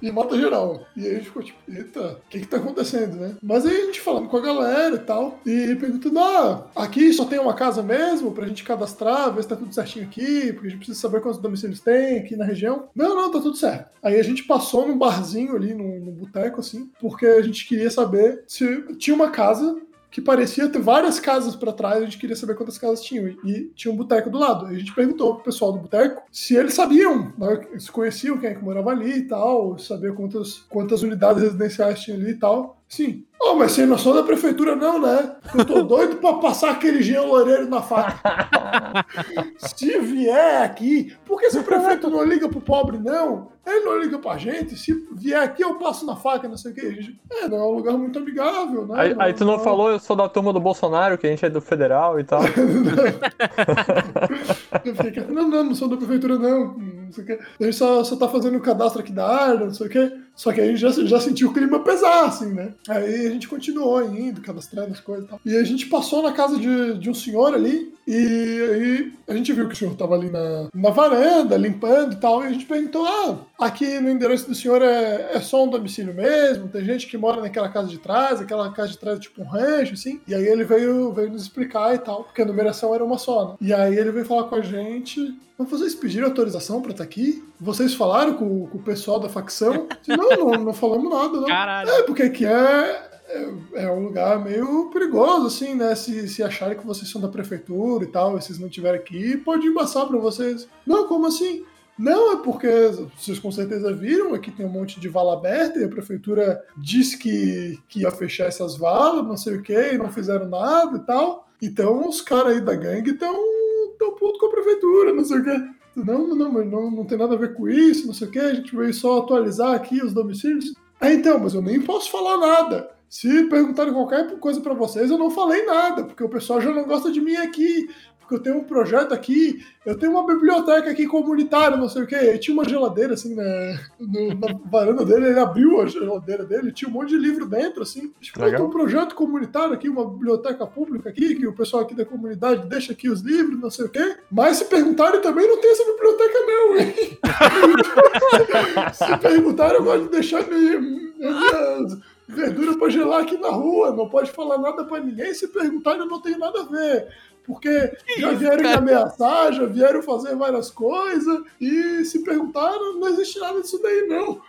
E mata geral. E aí a gente ficou tipo, eita, o que que tá acontecendo, né? Mas aí a gente falando com a galera e tal, e perguntando, ah, aqui só tem uma casa mesmo pra gente cadastrar, ver se tá tudo certinho aqui, porque a gente precisa saber quantos domicílios tem aqui na região. Não, não, tá tudo certo. Aí a gente passou num barzinho ali, num, num boteco, assim, porque a gente queria saber se tinha uma casa que parecia ter várias casas pra trás, a gente queria saber quantas casas tinham. E tinha um boteco do lado. Aí a gente perguntou pro pessoal do boteco se eles sabiam, né, se conheciam quem é que morava ali e tal, sabia quantas, quantas unidades residenciais tinha ali e tal. Sim. Oh, mas sem noção da prefeitura não, né? Eu tô doido pra passar aquele Jean Loureiro na faca. se vier aqui, por que esse prefeito não liga pro pobre, não? Ele não liga pra gente. Se vier aqui, eu passo na faca, não sei o que. É, não é um lugar muito amigável, né? Aí, aí tu não falou, eu sou da turma do Bolsonaro, que a gente é do federal e tal. Eu fiquei não, não, não sou da prefeitura, não. Não sei o quê. A gente só, só tá fazendo o cadastro aqui da área, não sei o quê. Só que aí a gente já, já sentiu o clima pesar, assim, né? Aí a gente continuou indo, cadastrando as coisas e tal. E a gente passou na casa de, de um senhor ali, e aí a gente viu que o senhor tava ali na, na varanda, limpando e tal, e a gente perguntou, ah, aqui no endereço do senhor é, é só um domicílio mesmo? Tem gente que mora naquela casa de trás, aquela casa de trás é tipo um rancho, assim? E aí ele veio, veio nos explicar e tal, porque a numeração era uma só, né? E aí ele veio falar com a gente, mas vocês pediram autorização pra estar aqui? Vocês falaram com, com o pessoal da facção? Disse, não, não, não falamos nada, não. Caralho. É, porque aqui é, é, é um lugar meio perigoso, assim, né? Se, se acharem que vocês são da prefeitura e tal, e vocês não estiverem aqui, pode embaçar pra vocês. Não, como assim? Não, é porque vocês com certeza viram, aqui tem um monte de vala aberta e a prefeitura disse que, que ia fechar essas valas, não sei o que, e não fizeram nada e tal. Então os caras aí da gangue estão tão putos com a prefeitura, não sei o que. Não, não, não, não tem nada a ver com isso, não sei o que, a gente veio só atualizar aqui os domicílios. Ah, então, mas eu nem posso falar nada. Se perguntarem qualquer coisa pra vocês, eu não falei nada, porque o pessoal já não gosta de mim aqui. Eu tenho um projeto aqui, eu tenho uma biblioteca aqui comunitária, não sei o quê. Aí tinha uma geladeira, assim, na, no- na varanda dele, ele abriu a geladeira dele, tinha um monte de livro dentro, assim. Tipo, eu tenho um projeto comunitário aqui, uma biblioteca pública aqui, que o pessoal aqui da comunidade deixa aqui os livros, não sei o quê. Mas se perguntarem também, não tem essa biblioteca não, hein? se perguntarem, eu gosto de deixar minha- minhas, verdura pra gelar aqui na rua, não pode falar nada pra ninguém, se perguntar eu não tenho nada a ver. Porque já vieram me ameaçar, já vieram fazer várias coisas, e se perguntaram, não existe nada disso daí, não.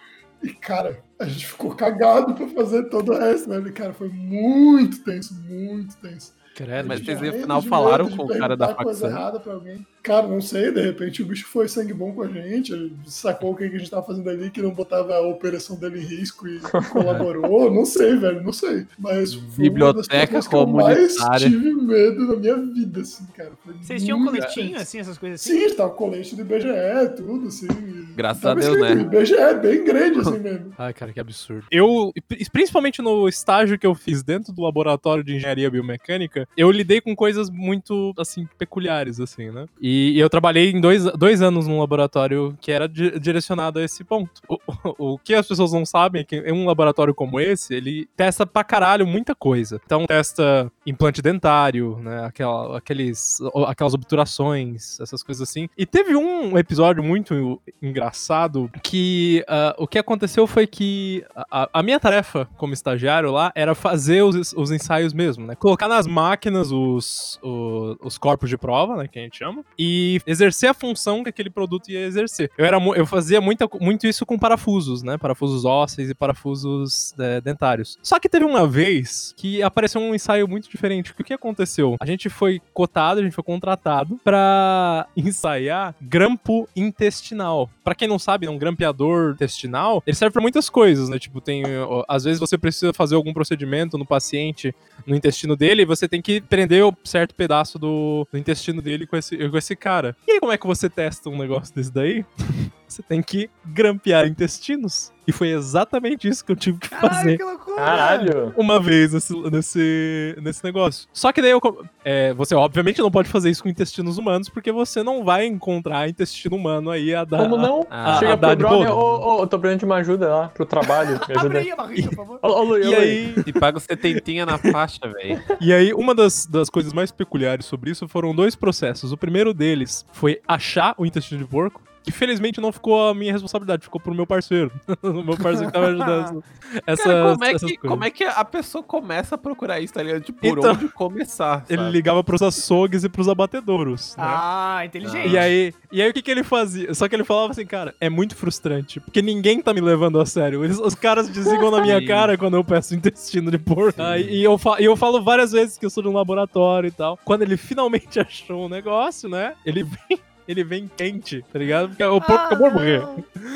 E, cara, a gente ficou cagado pra fazer todo o resto, né? E, cara, foi muito tenso, muito tenso. Credo. Mas vocês no final falaram com o cara da perguntar coisa facção. errada pra alguém. Cara, não sei, de repente o bicho foi sangue bom com a gente, ele sacou o que a gente tava fazendo ali, que não botava a operação dele em risco e colaborou. não sei, velho, não sei. Mas foi uma das Biblioteca coisas que eu mais tive medo na minha vida, assim, cara. Foi Vocês tinham coletinho, assim, essas coisas assim? Sim, estava com colete do IBGE, tudo, assim. Graças Tava a Deus, né? IBGE, bem grande, assim mesmo. Ai, cara, que absurdo. Eu, pri- principalmente no estágio que eu fiz dentro do laboratório de engenharia biomecânica, eu lidei com coisas muito, assim, peculiares, assim, né? E, e eu trabalhei em dois, dois anos num laboratório que era di- direcionado a esse ponto. O, o, o que as pessoas não sabem é que um laboratório como esse, ele testa pra caralho muita coisa. Então, testa implante dentário, né? Aquela, aqueles, aquelas obturações, essas coisas assim. E teve um episódio muito engraçado que ah, o que aconteceu foi que a, a minha tarefa como estagiário lá era fazer os, os ensaios mesmo, né? Colocar nas máquinas os, o- os corpos de prova, né? Que a gente chama, e exercer a função que aquele produto ia exercer. Eu, era, eu fazia muita, muito isso com parafusos, né? Parafusos ósseos e parafusos é, dentários. Só que teve uma vez que apareceu um ensaio muito diferente. O que aconteceu? A gente foi cotado, a gente foi contratado pra ensaiar grampo intestinal. Pra quem não sabe, um grampeador intestinal, ele serve pra muitas coisas, né? Tipo, tem. Às vezes você precisa fazer algum procedimento no paciente, no intestino dele, e você tem que prender o certo pedaço do, do intestino dele com esse, com esse cara. E aí, como é que você testa um negócio desse daí? Você tem que grampear intestinos. E foi exatamente isso que eu tive que fazer Caralho, que loucura! Caralho! uma vez nesse, nesse, nesse negócio. Só que daí eu, é, você obviamente não pode fazer isso com intestinos humanos, porque você não vai encontrar intestino humano aí a dar. Como não? Ah, Chega dá pro brother, ô, ô, eu tô precisando de uma ajuda lá pro trabalho. Me Abre ajuda aí a barriga, por favor. Ô, ô, E aí, E paga os setentinha na faixa, velho. e aí, uma das, das coisas mais peculiares sobre isso foram dois processos. O primeiro deles foi achar o intestino de porco. Que felizmente não ficou a minha responsabilidade, ficou pro meu parceiro. o meu parceiro que tava ajudando essa, Cara, como é, essas que, como é que a pessoa começa a procurar isso, tá ligado? Tipo, por Então, onde começar, Ele sabe? ligava pros açougues e pros abatedouros. né? Ah, inteligente. E aí, e aí o que, que ele fazia? Só que ele falava assim, cara, é muito frustrante, porque ninguém tá me levando a sério. Eles- os caras desligam na minha cara quando eu peço intestino de porco. Aí, e, eu fa- e eu falo várias vezes que eu sou de um laboratório e tal. Quando ele finalmente achou o negócio, né? Ele vem. Ele vem quente, tá ligado? Porque o porco acabou de morrer.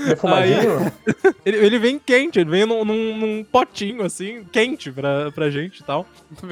Defumadinho? Ele, ele vem quente, ele vem num, num- num potinho, assim, quente pra, pra gente e tal.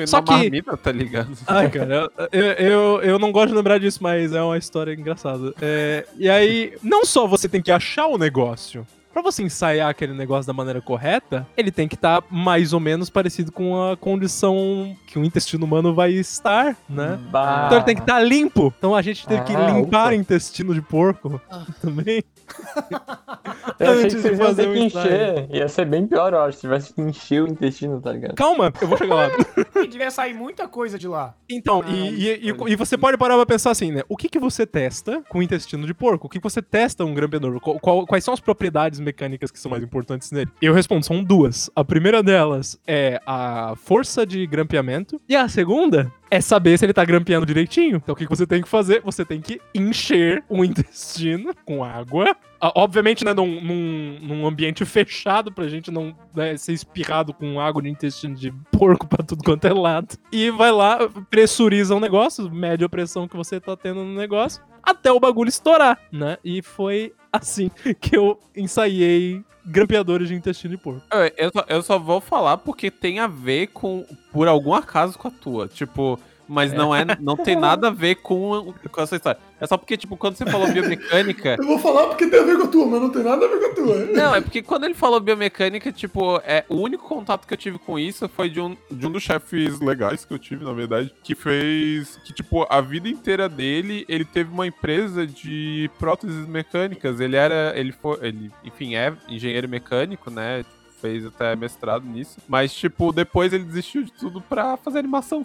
Só que- marmita, tá ligado? Ai, cara, eu, eu, eu não gosto de lembrar disso, mas é uma história engraçada. É, e aí, não só você tem que achar o negócio. Pra você ensaiar aquele negócio da maneira correta, ele tem que estar mais ou menos parecido com a condição que o intestino humano vai estar, né? Bah. Então ele tem que estar limpo. Então a gente teve que Ah, limpar ufa. intestino de porco também. Eu achei antes que de vocês iam fazer ter o que encher. Ia ser bem pior, eu acho, se tivesse que encher o intestino, tá ligado? Calma, eu vou chegar lá. E devia sair muita coisa de lá. Então, Ah, e, e- e- e você pode parar pra pensar assim, né? O que, que você testa com intestino de porco? O que, que você testa um grampeador? Quais são as propriedades mecânicas que são mais importantes nele? Eu respondo, são duas. A primeira delas é a força de grampeamento. E a segunda é saber se ele tá grampeando direitinho. Então o que, você tem que fazer? Você tem que encher o intestino com água. Ah, Obviamente, né, num, num- num ambiente fechado pra gente não né, ser espirrado com água de intestino de porco pra tudo quanto é lado. E vai lá, pressuriza o negócio, mede a pressão que você tá tendo no negócio, até o bagulho estourar, né? E foi assim que eu ensaiei grampeadores de intestino de porco. Eu, eu só, eu só vou falar porque tem a ver com, por algum acaso, com a tua. Tipo, mas não é, não tem nada a ver com, com essa história. É só porque, tipo, quando você falou biomecânica. Eu vou falar porque tem a ver com a tua, mas não tem nada a ver com a tua. Não, é porque quando ele falou biomecânica, tipo, é, o único contato que eu tive com isso foi de um, de um dos chefes legais que eu tive, na verdade, que fez. Que, tipo, a vida inteira dele, ele teve uma empresa de próteses mecânicas. Ele era. Ele foi. Ele, enfim, é engenheiro mecânico, né? Fez até mestrado nisso. Mas, tipo, depois ele desistiu de tudo pra fazer animação.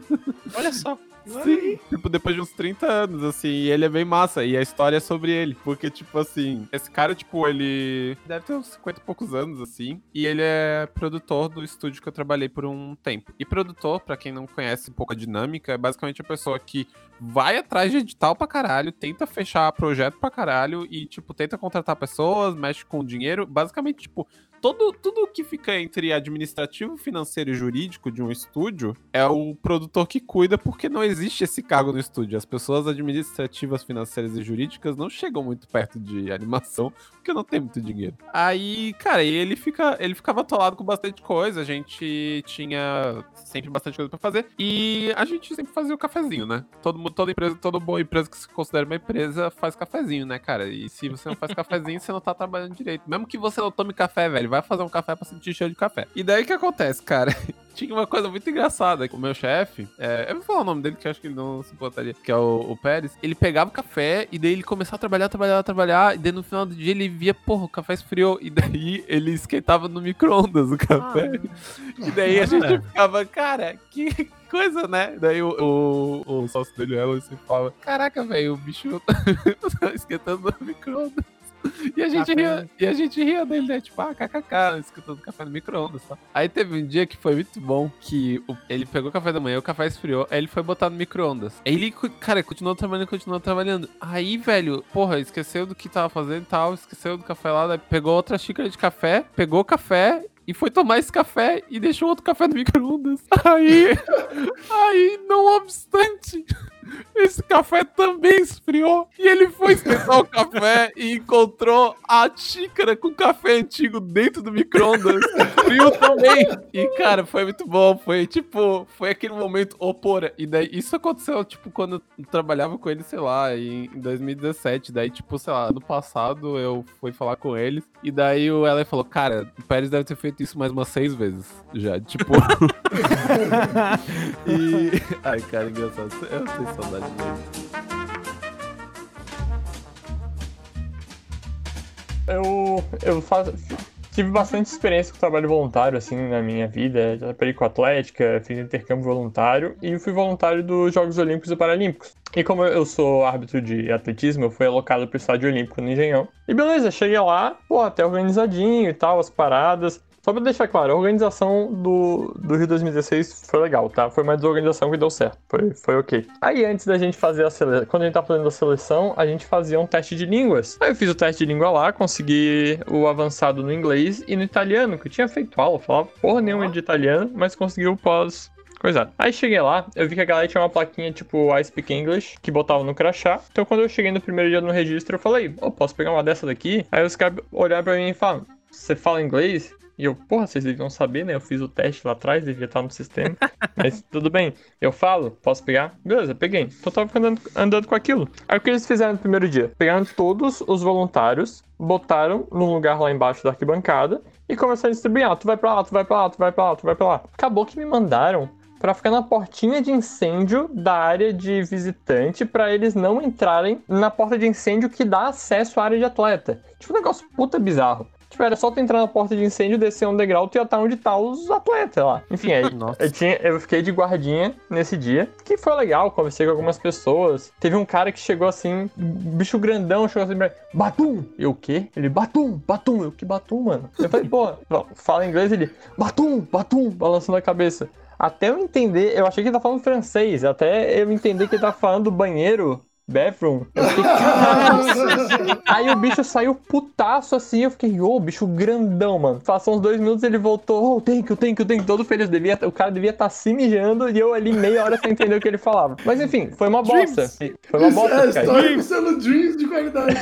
Olha só. Sim. Tipo, depois de uns 30 anos, assim, e ele é bem massa. E a história é sobre ele. Porque, tipo, assim, esse cara, tipo, ele deve ter uns 50 e poucos anos, assim. E ele é produtor do estúdio que eu trabalhei por um tempo. E produtor, pra quem não conhece um pouco a dinâmica, é basicamente a pessoa que vai atrás de edital pra caralho, tenta fechar projeto pra caralho e, tipo, tenta contratar pessoas, mexe com dinheiro. Basicamente, tipo, todo, tudo que fica entre administrativo, financeiro e jurídico de um estúdio é o produtor que cuida, porque não existe esse cargo no estúdio. As pessoas administrativas, financeiras e jurídicas não chegam muito perto de animação, porque não tem muito dinheiro. Aí, cara, ele, fica, ele ficava atolado com bastante coisa, a gente tinha sempre bastante coisa pra fazer, e a gente sempre fazia o cafezinho, né? Todo, toda empresa, toda boa empresa que se considera uma empresa faz cafezinho, né, cara? E se você não faz cafezinho, você não tá trabalhando direito. Mesmo que você não tome café, velho, vai fazer um café pra sentir cheiro de café. E daí o que acontece, cara? Tinha uma coisa muito engraçada. O meu chefe, é, eu vou falar o nome dele, que eu acho que ele não se importaria, que é o, o Pérez. Ele pegava o café e daí ele começava a trabalhar, trabalhar, trabalhar. E daí no final do dia ele via, porra, o café esfriou. E daí ele esquentava no micro-ondas o café. e daí a gente ficava, cara, que coisa, né? Daí o, o, o sócio dele, ela, assim, falava: Caraca, velho, o bicho tá esquentando no micro-ondas. E a gente ria, e a gente ria dele, né? Tipo, ah, kkk, escutando café no micro-ondas, tá? Aí teve um dia que foi muito bom, que o- ele pegou o café da manhã, o café esfriou, aí ele foi botar no micro-ondas. Aí ele, cara, continuou trabalhando, continuou trabalhando. Aí, velho, porra, esqueceu do que tava fazendo e tal, esqueceu do café lá, daí pegou outra xícara de café, pegou o café e foi tomar esse café e deixou outro café no micro-ondas. Aí, aí, não obstante, esse café também esfriou. E ele foi esquentar o café e encontrou a xícara com café antigo dentro do micro-ondas. Frio também. E, cara, foi muito bom. Foi tipo, foi aquele momento opora. E daí, isso aconteceu, tipo, quando eu trabalhava com ele, sei lá, em, em 2017. Daí, tipo, sei lá, ano passado eu fui falar com eles. E daí o Ellen falou, cara, o Pérez deve ter feito isso mais umas seis vezes já. Tipo. e. Ai, cara, engraçado. Eu tenho saudade dele. Eu, eu faço, tive bastante experiência com trabalho voluntário, assim, na minha vida. Já trabalhei com atlética, fiz intercâmbio voluntário e fui voluntário dos Jogos Olímpicos e Paralímpicos. E como eu sou árbitro de atletismo, eu fui alocado pro estádio olímpico no Engenhão. E beleza, cheguei lá, pô, até organizadinho e tal, as paradas. Só pra deixar claro, a organização do, do Rio 2016 foi legal, tá? Foi uma desorganização que deu certo. Foi, foi ok. Aí antes da gente fazer a seleção, quando a gente tá fazendo a seleção, a gente fazia um teste de línguas. Aí eu fiz o teste de língua lá, consegui o avançado no inglês e no italiano, que eu tinha feito aula, falava porra nenhuma de italiano, mas consegui o pós Coisa. Aí cheguei lá, eu vi que a galera tinha uma plaquinha tipo I Speak English, que botava no crachá. Então quando eu cheguei no primeiro dia no registro, eu falei, ô, posso pegar uma dessa daqui? Aí os caras olharam pra mim e falaram, você fala inglês? E eu, porra, vocês deviam saber, né? Eu fiz o teste lá atrás, devia estar no sistema. Mas tudo bem. Eu falo, posso pegar? Beleza, peguei. Então eu tava andando, andando com aquilo. Aí o que eles fizeram no primeiro dia? Pegaram todos os voluntários, botaram num lugar lá embaixo da arquibancada e começaram a distribuir. Ah, tu vai pra lá, tu vai pra lá, tu vai pra lá, tu vai pra lá. Acabou que me mandaram pra ficar na portinha de incêndio da área de visitante pra eles não entrarem na porta de incêndio que dá acesso à área de atleta. Tipo um negócio puta bizarro. Tipo, era só tu entrar na porta de incêndio, descer um degrau, tu ia estar onde tá os atletas lá. Enfim, aí Nossa. eu, tinha, eu fiquei de guardinha nesse dia, que foi legal, conversei com algumas pessoas. Teve um cara que chegou assim, bicho grandão, chegou assim, Batum! Eu, o quê? Ele, Batum, Batum. Eu, que Batum, mano? Eu falei, pô, fala inglês, ele, Batum, Batum, balançando a cabeça. Até eu entender, eu achei que ele tá falando francês, até eu entender que ele tá falando banheiro, bathroom. Eu fiquei, caralho. Aí o bicho saiu putaço assim, eu fiquei, ô, bicho grandão, mano. Passou uns dois minutos, ele voltou, oh, thank you, thank you, thank you, todo feliz. Devia, o cara devia estar se mijando e eu ali meia hora sem entender o que ele falava. Mas enfim, foi uma bosta. Foi uma é bosta, cara. história sendo Dreams de qualidade.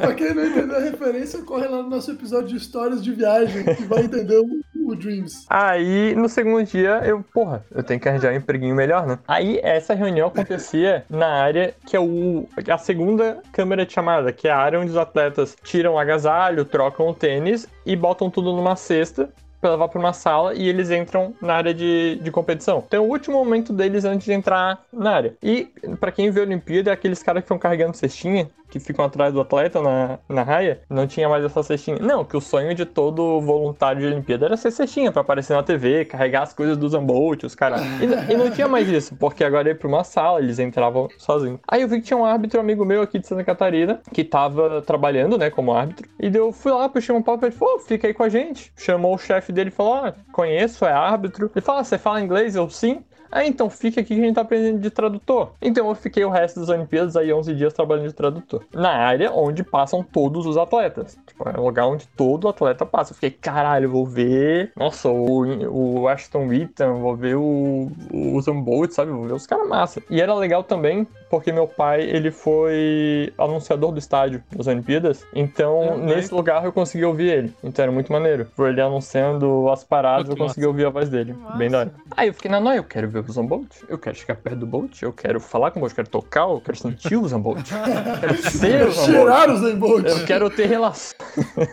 pra quem não entendeu a referência, corre lá no nosso episódio de histórias de viagem que vai entender o, o Dreams. Aí, no segundo dia, eu, porra, eu tenho que arranjar um empreguinho melhor, né? Aí, essa reunião acontecia na área que é o, a segunda câmera de chamada, que é a área onde os atletas tiram agasalho, trocam o tênis e botam tudo numa cesta pra levar pra uma sala e eles entram na área de, de competição. Então, é o último momento deles antes de entrar na área. E, pra quem vê a Olimpíada, é aqueles caras que estão carregando cestinha, que ficam atrás do atleta na, na raia, não tinha mais essa cestinha. Não, que o sonho de todo voluntário de Olimpíada era ser cestinha pra aparecer na TV, carregar as coisas dos Zambolt, os caras. E, e não tinha mais isso, porque agora ia pra uma sala, eles entravam sozinhos. Aí eu vi que tinha um árbitro amigo meu aqui de Santa Catarina, que tava trabalhando, né, como árbitro. E eu fui lá, puxei um papo, ele falou, "Ô, fica aí com a gente. Chamou o chefe dele e falou, ó, conheço, é árbitro. Ele falou, "Ah, você fala inglês? Eu, sim. Ah, então fica aqui que a gente tá aprendendo de tradutor. Então eu fiquei o resto das Olimpíadas aí 11 dias trabalhando de tradutor. Na área onde passam todos os atletas. Tipo, é um lugar onde todo atleta passa. Eu fiquei, caralho, vou ver. Nossa, o, o Ashton Witten, vou ver o, o Usain Bolt, sabe? Vou ver os caras massa. E era legal também porque meu pai, ele foi anunciador do estádio das Olimpíadas. Então, Ah, nesse lugar eu consegui ouvir ele. Então era muito maneiro. Por ele anunciando as paradas, Muito eu consegui ouvir a voz dele. Massa. Bem da hora. Aí eu fiquei na noia, eu quero ver o Usain Bolt, eu quero chegar perto do Bolt, eu quero falar com o Bolt, eu quero tocar, eu quero sentir o Usain Bolt, eu quero ser o Usain Bolt. Cheirar os Zenbolt. Eu quero ter relação.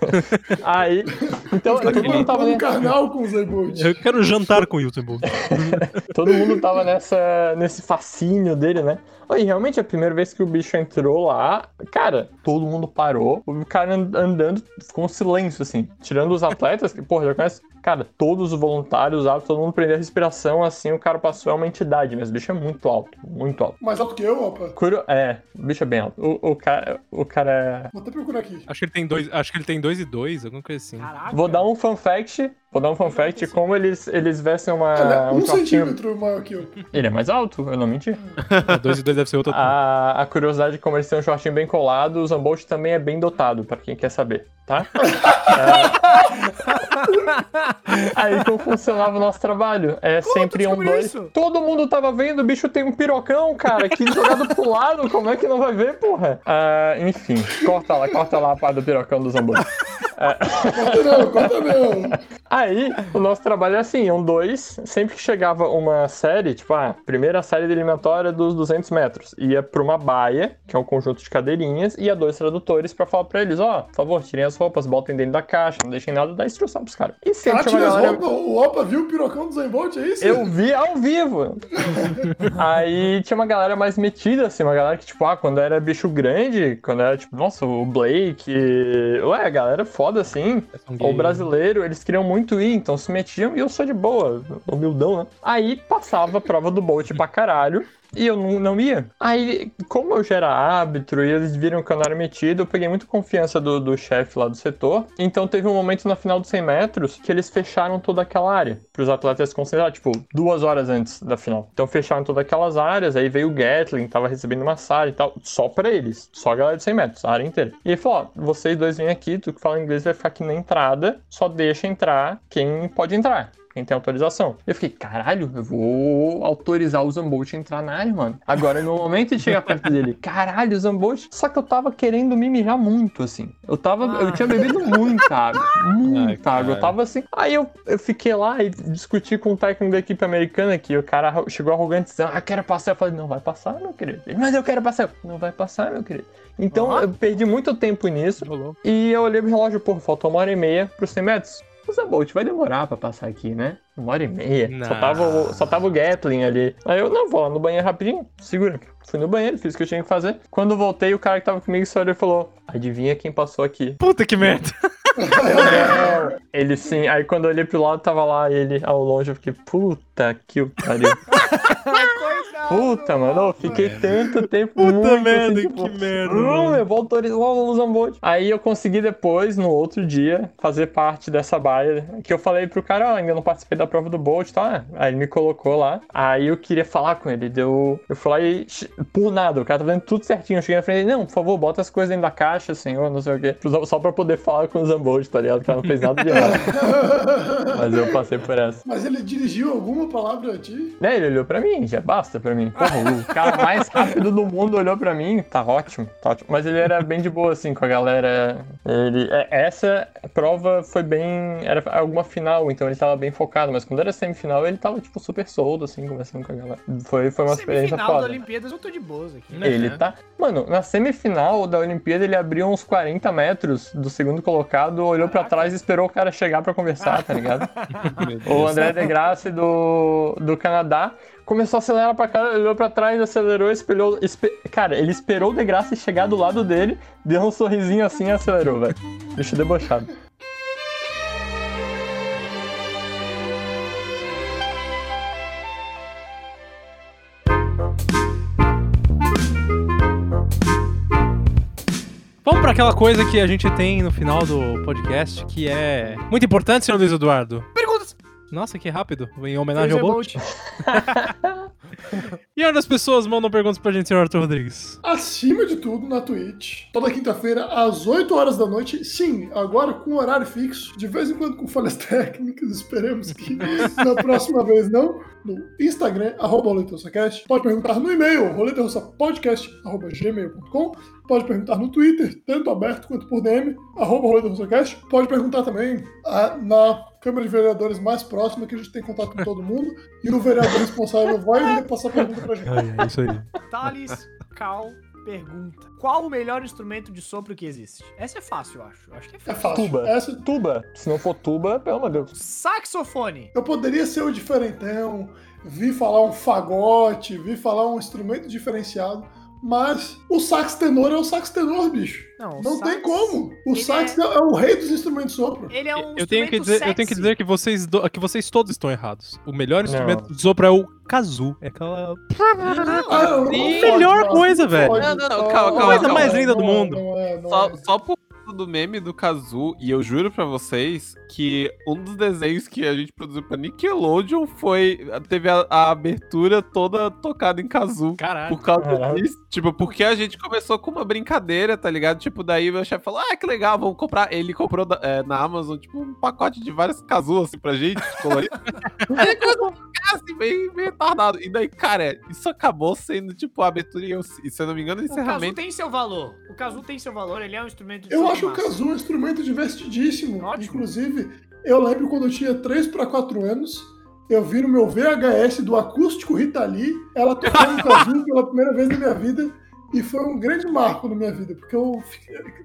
Aí, então todo mundo tava, um ne- canal com Zenbolt. Eu quero jantar com o Usain Bolt. todo mundo tava nessa, nesse fascínio dele, né? E realmente, a primeira vez que o bicho entrou lá, cara, todo mundo parou. O cara and- andando com silêncio, assim. Tirando os atletas, que, porra, já conhece. Cara, todos os voluntários, todo mundo prendeu a respiração, assim, o cara passou, é uma entidade, mas o bicho é muito alto, muito alto. Mais alto que eu, opa. Curio... É, o bicho é bem alto. O, o cara, o cara é... Vou até procurar aqui. Acho que ele tem dois, acho que ele tem dois e dois, alguma coisa assim. Caraca. Vou dar um fun fact, vou dar um fun fact, como eles, eles vestem uma, Ele é um um centímetro maior que eu. Ele é mais alto, eu não menti. Ah, dois e dois deve ser outra. A, a curiosidade, como eles têm um shortinho bem colado, o Zambolt também é bem dotado, pra quem quer saber, tá? É. Aí como funcionava o nosso trabalho? É Como sempre um dois. isso? Todo mundo tava vendo, o bicho tem um pirocão, cara, que jogado pro lado, como é que não vai ver, porra? Ah, enfim, corta lá, corta lá a parte do pirocão do Zambolt. Corta não, corta não. Aí, o nosso trabalho é assim, um dois, sempre que chegava uma série, tipo, a primeira série de eliminatória dos 200 metros, ia pra uma baia, que é um conjunto de cadeirinhas, e ia dois tradutores pra falar pra eles, ó, por favor, tirem as roupas, botem dentro da caixa, não deixem nada, dá instrução pros caras. E sempre Ah, galera... O Opa viu o pirocão do Zenbolt, é isso? Eu vi ao vivo. Aí tinha uma galera mais metida, assim, uma galera que, tipo, ah, quando era bicho grande, quando era, tipo, nossa, o Blake, ué, a galera foda, assim, São ou gay. brasileiro, eles queriam muito ir, então se metiam e eu sou de boa, humildão, né? Aí passava a prova do Bolt pra caralho. E eu não, não ia. Aí, como eu já era árbitro e eles viram que eu não era metido, eu peguei muita confiança do, do chefe lá do setor. Então teve um momento na final dos 100 metros que eles fecharam toda aquela área para os atletas se concentrar, tipo, duas horas antes da final. Então fecharam todas aquelas áreas, aí veio o Gatling, tava recebendo massagem e tal, só pra eles, só a galera de 100 metros, a área inteira. E ele falou: ó, vocês dois vêm aqui, tu que fala inglês vai ficar aqui na entrada, só deixa entrar quem pode entrar. Quem tem autorização. Eu fiquei, caralho, eu vou autorizar o Zambolt a entrar na área, mano. Agora, no momento de chegar perto dele, caralho, o Zambolt. Só que eu tava querendo me mijar muito, assim. Eu tava. Eu tinha bebido muita água. Muita Ai, água. Eu tava assim. Aí eu, eu fiquei lá e discuti com o técnico da equipe americana que o cara chegou arrogante dizendo, ah, quero passar. Eu falei, não vai passar, meu querido. Ele, mas eu quero passar. Eu, Não vai passar, meu querido. Então Ó. eu perdi muito tempo nisso. E eu olhei pro relógio, pô, faltou uma hora e meia pros 100 metros. O Zambolt vai demorar pra passar aqui, né? Uma hora e meia. Só tava, o- só tava o Gatling ali. Aí eu, não, vou lá no banheiro rapidinho. Segura. Fui no banheiro, fiz o que eu tinha que fazer. Quando voltei, o cara que tava comigo só olhou e falou: Adivinha quem passou aqui? Puta que merda. Ele sim. Aí quando eu olhei pro lado, tava lá ele ao longe. Eu fiquei, puta que o pariu. Puta, mano, eu fiquei tanto tempo Puta muito merda, assim, tipo, que merda, Não, mano. eu vou autorizar o Zambolt. Aí eu consegui depois, no outro dia, fazer parte dessa baia. Que eu falei pro cara, ó, ainda não participei da prova do Bolt, tá? Aí ele me colocou lá. Aí eu queria falar com ele. Deu. Eu fui lá e. Por nada, o cara tá fazendo tudo certinho. Eu cheguei na frente dele, não, por favor, bota as coisas dentro da caixa, senhor, não sei o quê. Só pra poder falar com o Zambolt, tá ligado? O cara não fez nada de errado. Mas eu passei por essa. Mas ele dirigiu alguma palavra a ti? Né, ele olhou pra mim, já basta pra mim. Porra, o cara mais rápido do mundo olhou pra mim, tá ótimo, tá ótimo. Mas ele era bem de boa, assim, com a galera. Ele, é, essa prova foi bem. Era alguma final, então ele tava bem focado. Mas quando era semifinal, ele tava, tipo, super solto, assim, conversando com a galera. Foi, foi uma experiência Semifinal da foda. Olimpíadas, eu tô de boas aqui. Ele tá. Mano, na semifinal da Olimpíada, ele abriu uns 40 metros do segundo colocado, olhou pra trás e esperou o cara chegar pra conversar, tá ligado? O. André de Graça do, do Canadá começou a acelerar pra cara olhou pra trás, acelerou, espelhou. espe- Cara, ele esperou o Degraça chegar do lado dele, deu um sorrisinho assim e acelerou, velho. Bicho debochado. Vamos pra aquela coisa que a gente tem no final do podcast, que é muito importante, senhor Luiz Eduardo. Nossa, que rápido. Em homenagem ao Bolt. E onde as pessoas mandam perguntas pra gente, senhor Arthur Rodrigues? Acima de tudo, na Twitch, toda quinta-feira, às 8 horas da noite. Sim, agora com horário fixo, de vez em quando com falhas técnicas, esperemos que na próxima vez não. No Instagram, arroba RoletaRussaCast. Pode perguntar no e-mail, roletarrussapodcast.gmail.com. Pode perguntar no Twitter, tanto aberto quanto por DM, arroba RoletaRussaCast. Pode perguntar também ah, na Câmara de Vereadores mais próxima, que a gente tem contato com todo mundo. E o vereador responsável vai passar a pergunta pra gente. É isso aí. Thales Cal pergunta: Qual o melhor instrumento de sopro que existe? Essa é fácil, eu acho. Eu acho que é É fácil. fácil. Tuba. Essa Tuba. Se não for tuba, pelo amor de Deus. Saxofone. Eu poderia ser o diferentão, vi falar um fagote, vi falar um instrumento diferenciado, mas o sax tenor é o sax tenor, bicho. Não, Não sax- tem como. O sax é... é o rei dos instrumentos de sopro. Ele é um Eu tenho, que instrumento dizer, eu tenho que sexy. dizer que vocês, do- que vocês todos estão errados. O melhor Não. instrumento de sopro é o kazoo. É aquela. Ah, não, não pode, Melhor não, coisa, não velho. Não, não, não, Não, calma, não, calma, não, calma. mais linda do não é, mundo. Não é, não Só, é. só por do meme do Kazu, e eu juro pra vocês que um dos desenhos que a gente produziu pra Nickelodeon foi. Teve a, a abertura toda tocada em Kazu. Caralho. Por causa Caralho. disso, tipo, porque a gente começou com uma brincadeira, tá ligado? Tipo, daí meu chefe falou, ah, que legal, vamos comprar. Ele comprou é, na Amazon, tipo, um pacote de vários Kazu, assim, pra gente, colorido. Aí assim, meio, meio retardado. E daí, cara, isso acabou sendo, tipo, a abertura e, eu, e se eu não me engano, o O Kazu encerramento. tem seu valor. O Kazu tem seu valor, ele é um instrumento de Eu acho o massa. kazoo um instrumento divertidíssimo. Ótimo. Inclusive, eu lembro quando eu tinha 3 para 4 anos, eu vi no meu VHS do acústico Rita Lee, ela tocando kazoo pela primeira vez na minha vida. E foi um grande marco na minha vida, porque eu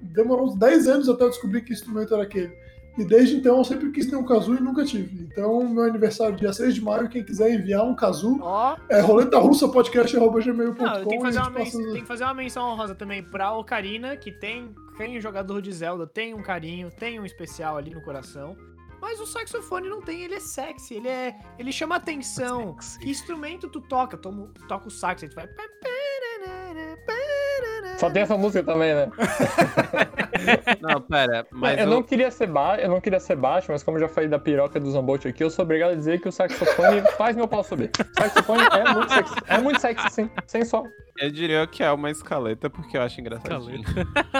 demorou uns 10 anos até eu descobrir que instrumento era aquele. E desde então eu sempre quis ter um kazoo e nunca tive. Então, meu aniversário, dia 6 de maio, quem quiser enviar um kazoo, Ó, é roletarrussapodcast.gmail.com. não, tem que, fazer uma passa- tem que fazer uma menção honrosa também pra Ocarina, que tem, tem jogador de Zelda, tem um carinho, tem um especial ali no coração. Mas o saxofone não tem, ele é sexy, ele é. Ele chama atenção. Que instrumento tu toca? Toma, toca o sax, aí tu vai. Só tem essa música também, né? Não, pera, mas eu o- não queria ser ba... eu não queria ser baixo, mas como eu já falei da piroca do Zambolt aqui, eu sou obrigado a dizer que o saxofone faz meu pau subir. O saxofone é muito sexy. É muito sexy, sim. Sem som. eu diria que é uma escaleta, porque eu acho engraçadinho.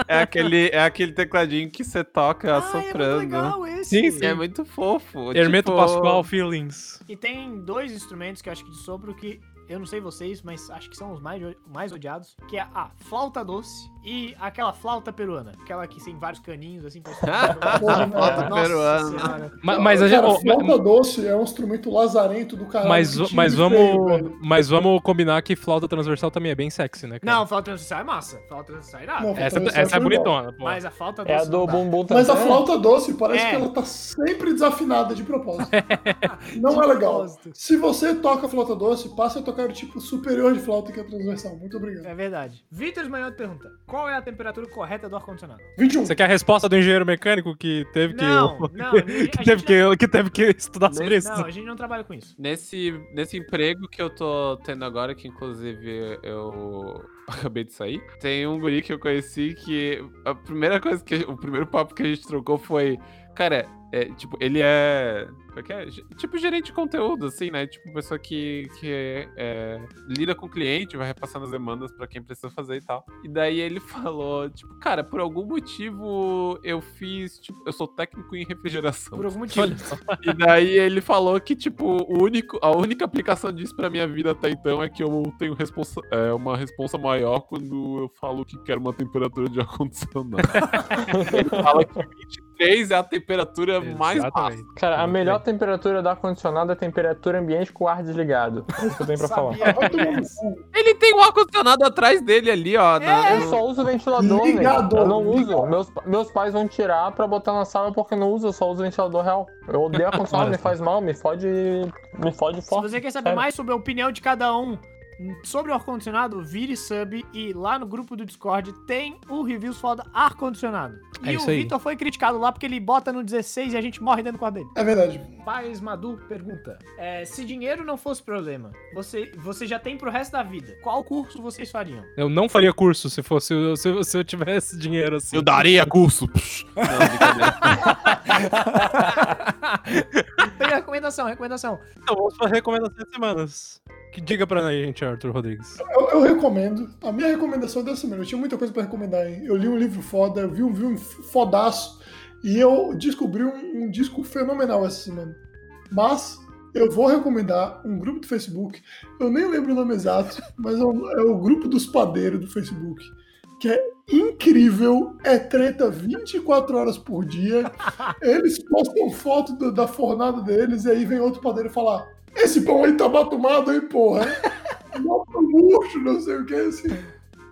É aquele, é aquele tecladinho que você toca Ah, é assoprando. muito legal esse. Sim, sim. é muito fofo. Hermeto tipo... Pascoal Feelings. E tem dois instrumentos que eu acho que de sopro que eu não sei vocês, mas acho que são os mais, mais odiados, que é a flauta doce e aquela flauta peruana, aquela que tem vários caninhos assim pra Flauta Nossa peruana. senhora. Ma- Mas, a gente. Cara, flauta doce é um instrumento lazarento do caralho. Mas, mas, de vamos, feio, mas vamos combinar que flauta transversal também é bem sexy, né? cara? Não, flauta transversal é massa. Flauta transversal é irado. Não, Essa, essa é transversal bonitona, pô. Mas a flauta doce É a do bumbum também. Mas a flauta doce parece É. que ela tá sempre desafinada de propósito. Não é legal. propósito. Se você toca flauta doce, passe a tocar o tipo superior de flauta que é a transversal. Muito obrigado. É verdade. Vitor Esmanhoto pergunta: Qual é a temperatura correta do ar-condicionado? 21. Você quer a resposta do engenheiro mecânico que teve que. Não, não, que, teve que, que teve que estudar sobre isso? Não, a gente não trabalha com isso. Nesse, nesse emprego que eu tô tendo agora, que inclusive eu acabei de sair, tem um guri que eu conheci que a primeira coisa que. O primeiro papo que a gente trocou foi. Cara, é, tipo, ele é. Como é que é? Tipo, gerente de conteúdo, assim, né? Tipo, pessoa que, que é, lida com o cliente, vai repassando as demandas pra quem precisa fazer e tal. E daí ele falou, tipo, cara, por algum motivo eu fiz, tipo, eu sou técnico em refrigeração. Por algum motivo. E daí ele falou que, tipo, o único, a única aplicação disso pra minha vida até então é que eu tenho responsa, é, uma responsa maior quando eu falo que quero uma temperatura de ar-condicionado. ele fala que 23 é a temperatura mais baixa. Exatamente. Cara, a melhor temperatura do ar-condicionado é a temperatura ambiente com o ar desligado. É isso que eu tenho pra falar. Ele tem um ar-condicionado atrás dele ali, ó. na- Eu só uso ventilador, né? Eu não uso. Meus, meus pais vão tirar pra botar na sala porque não uso, eu só uso ventilador real. Eu odeio ar-condicionado, me faz mal, me fode. Me fode Se forte. você quer saber Sério. mais sobre a opinião de cada um, sobre o ar-condicionado, vire sub e lá no grupo do Discord tem o Reviews Foda ar-condicionado. É E o. Vitor foi criticado lá porque ele bota no 16 e a gente morre dentro do quarto dele. É verdade. Paz Madu pergunta: é, se dinheiro não fosse problema, você, você já tem pro resto da vida, qual curso vocês fariam? Eu não faria curso se fosse se, se eu tivesse dinheiro assim. Eu daria curso. Não, brincadeira. Tem recomendação, recomendação. Então, vamos para recomendações de semanas. Diga pra gente, Arthur Rodrigues. Eu, eu recomendo. A minha recomendação dessa semana, eu tinha muita coisa pra recomendar, hein? Eu li um livro foda, eu vi um, um fodaço e eu descobri um, um disco fenomenal essa semana. Mas eu vou recomendar um grupo do Facebook, eu nem lembro o nome exato, mas é o, é o grupo dos padeiros do Facebook, que é incrível, é treta 24 horas por dia. Eles postam foto do- da fornada deles e aí vem outro padeiro falar: Esse pão aí tá batumado, hein, porra? Mostra murcho, não sei o que, assim.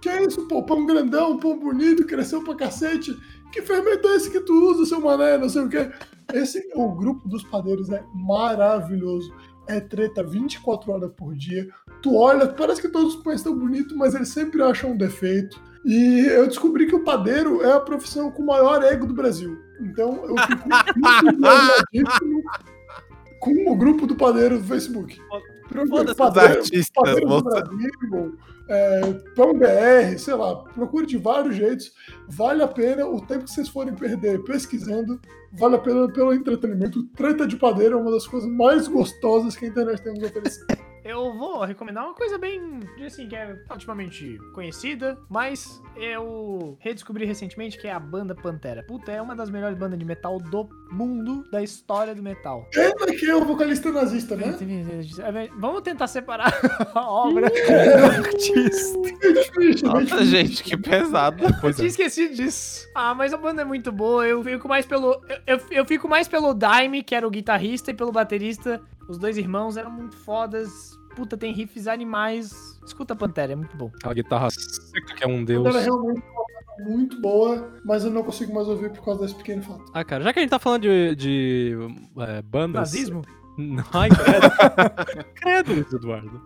Que é isso, pô? Pão grandão, pão bonito, cresceu pra cacete. Que fermento é esse que tu usa, seu mané, não sei o que. Esse, o grupo dos padeiros é maravilhoso. É treta 24 horas por dia. Tu olha, parece que todos os pães estão bonitos, mas eles sempre acham um defeito. E eu descobri que o padeiro é a profissão com o maior ego do Brasil. Então eu fico muito com o grupo do padeiro do Facebook. Foda-se os Padeiro- artistas, Padeiro do moça. Brasil, é, Pão BR, sei lá, procure de vários jeitos. Vale a pena o tempo que vocês forem perder pesquisando, vale a pena pelo entretenimento. Treta de padeiro é uma das coisas mais gostosas que a internet tem nos oferecer. Eu vou recomendar uma coisa bem, assim, que é ultimamente conhecida, mas eu redescobri recentemente que é a banda Pantera. Puta, é uma das melhores bandas de metal do mundo, da história do metal. Pena que é o vocalista nazista, né? Vamos tentar separar a obra do artista. É é Nossa, gente, que pesado. Eu tinha esquecido disso. Ah, mas a banda é muito boa. Eu fico mais pelo. Eu, eu, eu fico mais pelo Daime, que era o guitarrista, e pelo baterista. Os dois irmãos eram muito fodas. Puta, tem riffs animais. Escuta Pantera, é muito bom. Aquela guitarra seca que é um deus. Ela é realmente muito boa, mas eu não consigo mais ouvir por causa desse pequeno fato. Ah, cara, já que a gente tá falando de, de é, bandas. Nazismo? Ai, credo. credo, Eduardo.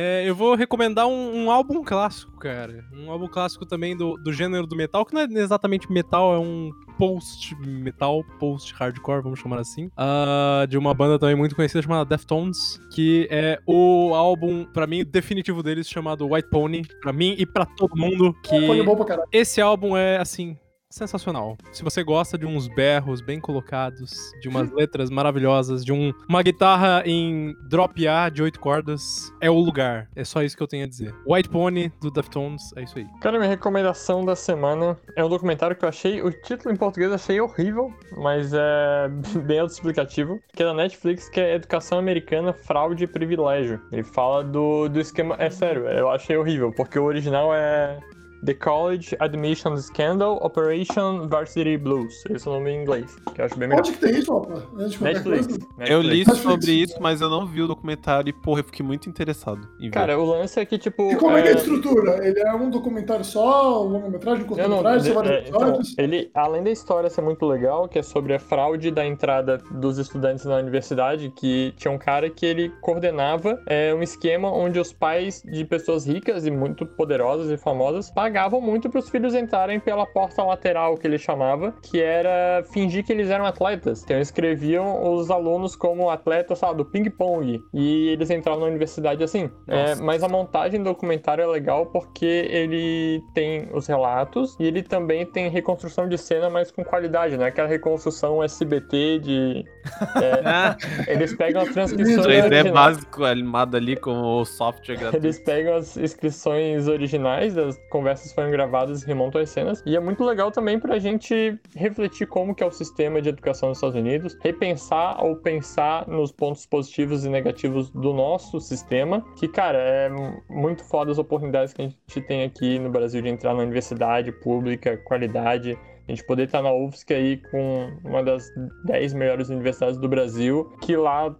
É, eu vou recomendar um, um álbum clássico, cara. Um álbum clássico também do, do gênero do metal, que não é exatamente metal, é um post-metal, post-hardcore, vamos chamar assim. Ah, de uma banda também muito conhecida chamada Deftones, que é o álbum, pra mim, definitivo deles, chamado White Pony. Pra mim e pra todo mundo, que Põe bom pra caralho. esse álbum é, assim, sensacional. Se você gosta de uns berros bem colocados, de umas letras maravilhosas, de um, uma guitarra em drop A de oito cordas, é o lugar. É só isso que eu tenho a dizer. White Pony, do Deftones, é isso aí. Cara, minha recomendação da semana é um documentário que eu achei, o título em português eu achei horrível, mas é bem autoexplicativo, que é da Netflix, que é Educação Americana, Fraude e Privilégio. Ele fala do, do esquema... É sério, eu achei horrível, porque o original é... The College Admission Scandal Operation Varsity Blues. Esse é o nome em inglês, que eu acho bem melhor. Onde que tem isso, opa? Qualquer Netflix. coisa. Eu li Netflix. sobre isso, mas eu não vi o documentário e, porra, eu fiquei muito interessado em ver. Cara, o lance é que, tipo... E como é que é a é- estrutura? Ele é um documentário só, longa-metragem, Não, não, curta-metragem, são vários é, então, episódios? ele, além da história ser muito legal, que é sobre a fraude da entrada dos estudantes na universidade, que tinha um cara que ele coordenava é, um esquema onde os pais de pessoas ricas e muito poderosas e famosas pagavam muito para os filhos entrarem pela porta lateral, que ele chamava, que era fingir que eles eram atletas. Então escreviam os alunos como atletas, sabe, do ping-pong, e eles entravam na universidade assim. É, mas a montagem do documentário é legal porque ele tem os relatos e ele também tem reconstrução de cena, mas com qualidade, né? Aquela reconstrução SBT de. é, Ah, eles pegam as transcrições. 3D originais. básico animado ali com o software gratuito. Eles pegam as inscrições originais, das conversas foram gravadas e remontam as cenas. E é muito legal também pra gente refletir como que é o sistema de educação nos Estados Unidos, repensar ou pensar nos pontos positivos e negativos do nosso sistema, que, cara, é muito foda as oportunidades que a gente tem aqui no Brasil de entrar na universidade pública, qualidade, a gente poder estar na UFSC aí com uma das 10 melhores universidades do Brasil, que lá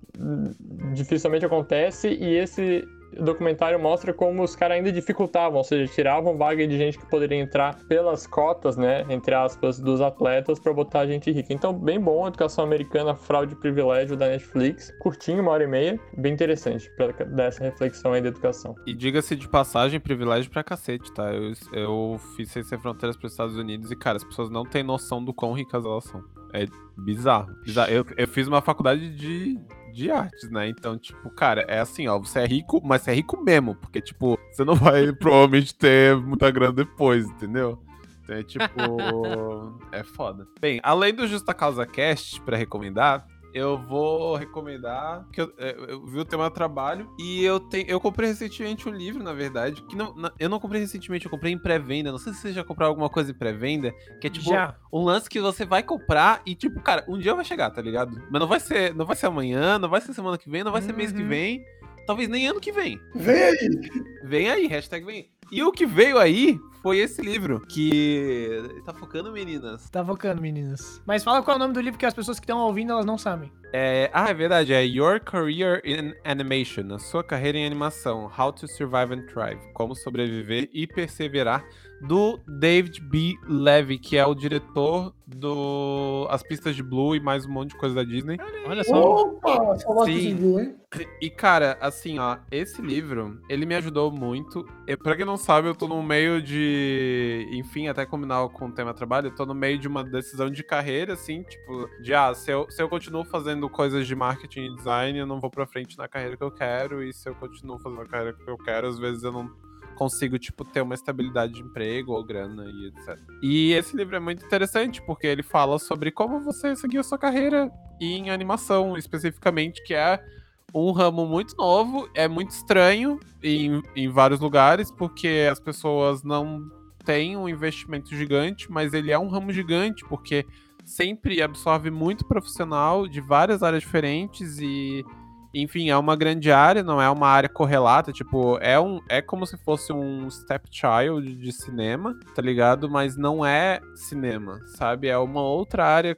dificilmente acontece, e esse documentário mostra como os caras ainda dificultavam, ou seja, tiravam vaga de gente que poderia entrar pelas cotas, né, entre aspas, dos atletas para botar gente rica. Então, bem bom, Educação Americana, Fraude e Privilégio da Netflix. Curtinho, uma hora e meia. Bem interessante para dar essa reflexão aí da educação. E diga-se de passagem, privilégio pra cacete, tá? Eu, eu fiz Sem Ser Fronteiras pros Estados Unidos e, cara, as pessoas não têm noção do quão ricas elas são. É bizarro. bizarro. Eu, eu fiz uma faculdade de, de artes, né? Então, tipo, cara, é assim, ó, você é rico, mas você é rico mesmo, porque, tipo, você não vai provavelmente ter muita grana depois, entendeu? Então é tipo. é foda. Bem, além do Justa Causa Cast pra recomendar, eu vou recomendar que eu, é, eu vi o tema trabalho e eu tenho eu comprei recentemente um livro, na verdade, que não, na- eu não comprei recentemente, eu comprei em pré-venda. Não sei se você já comprou alguma coisa em pré-venda, que é tipo Já. um lance que você vai comprar e tipo, cara, um dia vai chegar, tá ligado? Mas não vai ser, não vai ser amanhã, não vai ser semana que vem, não vai ser mês que Uhum. vem, talvez nem ano que vem. Vem aí. Vem aí, hashtag vem. E o que veio aí foi esse livro, que tá focando meninas. Tá focando, meninas. Mas fala qual é o nome do livro que as pessoas que estão ouvindo, elas não sabem. É, ah, é verdade, é Your Career in Animation, a sua carreira em animação, How to Survive and Thrive, como sobreviver e perseverar, do David B. Levy, que é o diretor do As Pistas de Blue e mais um monte de coisa da Disney. Olha só. Opa, Sim. de Blue, hein? E, cara, assim, ó, esse livro, ele me ajudou muito. Pra quem não sabe, eu tô no meio de. Enfim, até combinar com o tema trabalho, eu tô no meio de uma decisão de carreira, assim, tipo, de ah, se eu, se eu continuo fazendo coisas de marketing e design, eu não vou pra frente na carreira que eu quero. E se eu continuo fazendo a carreira que eu quero, às vezes eu não consigo, tipo, ter uma estabilidade de emprego ou grana e etc. E esse livro é muito interessante, porque ele fala sobre como você seguir a sua carreira em animação, especificamente, que é um ramo muito novo, é muito estranho em, em vários lugares, porque as pessoas não têm um investimento gigante, mas ele é um ramo gigante, porque sempre absorve muito profissional de várias áreas diferentes e enfim, é uma grande área, não é uma área correlata, tipo, é um é como se fosse um stepchild de cinema, tá ligado? Mas não é cinema, sabe? É uma outra área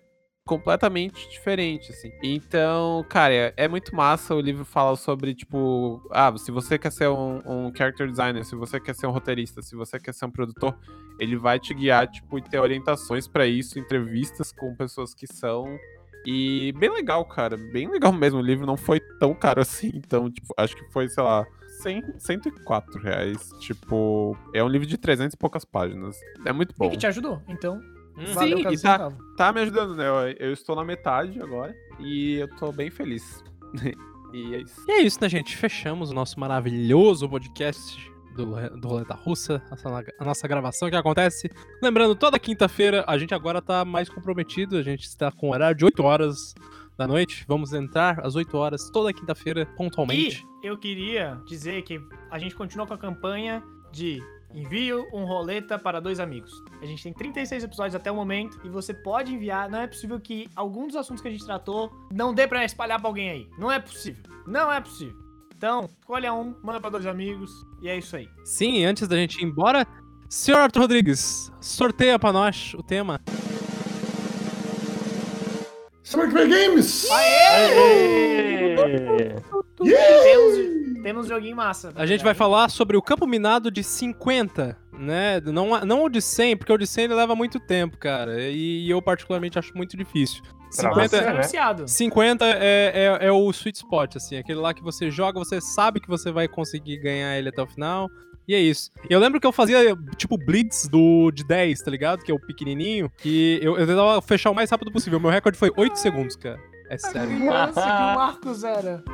completamente diferente, assim. Então, cara, é, é muito massa. O livro fala sobre, tipo, ah, se você quer ser um, um character designer, se você quer ser um roteirista, se você quer ser um produtor, ele vai te guiar, tipo, e ter orientações pra isso, entrevistas com pessoas que são. E bem legal, cara. Bem legal mesmo. O livro não foi tão caro assim. Então, tipo, acho que foi, sei lá, 100, 104 reais. Tipo, é um livro de 300 e poucas páginas. É muito E bom. que te ajudou. Então, Hum. valeu Sim, cada e tá- centavo. Tá me ajudando, né? Eu, eu estou na metade agora. E eu tô bem feliz. e é isso. E é isso, né, gente? Fechamos o nosso maravilhoso podcast do, do Roleta Russa, a nossa, a nossa gravação que acontece. Lembrando, toda quinta-feira a gente agora tá mais comprometido, a gente está com horário de 8 horas da noite. Vamos entrar às 8 horas toda quinta-feira, pontualmente. E eu queria dizer que a gente continua com a campanha de envio um roleta para dois amigos. A gente tem 36 episódios até o momento e você pode enviar. Não é possível que algum dos assuntos que a gente tratou não dê pra espalhar pra alguém aí. Não é possível. Não é possível. Então, escolha um, manda pra dois amigos e é isso aí. Sim, antes da gente ir embora, senhor Arthur Rodrigues, sorteia pra nós o tema. Summer Games! Aê! Temos, temos joguinho massa. A gente vai falar sobre o campo minado de 50, né? Não, não o de 100, porque o de 100 ele leva muito tempo, cara. E eu particularmente acho muito difícil. Pra 50, você, né? anunciado. 50 é, é, é o sweet spot, assim, aquele lá que você joga, você sabe que você vai conseguir ganhar ele até o final. E é isso. Eu lembro que eu fazia, tipo, blitz do, de 10, tá ligado? Que é o pequenininho. Que eu, eu tentava fechar o mais rápido possível. Meu recorde foi 8 segundos, cara. É sério. Criança que o Marcos era.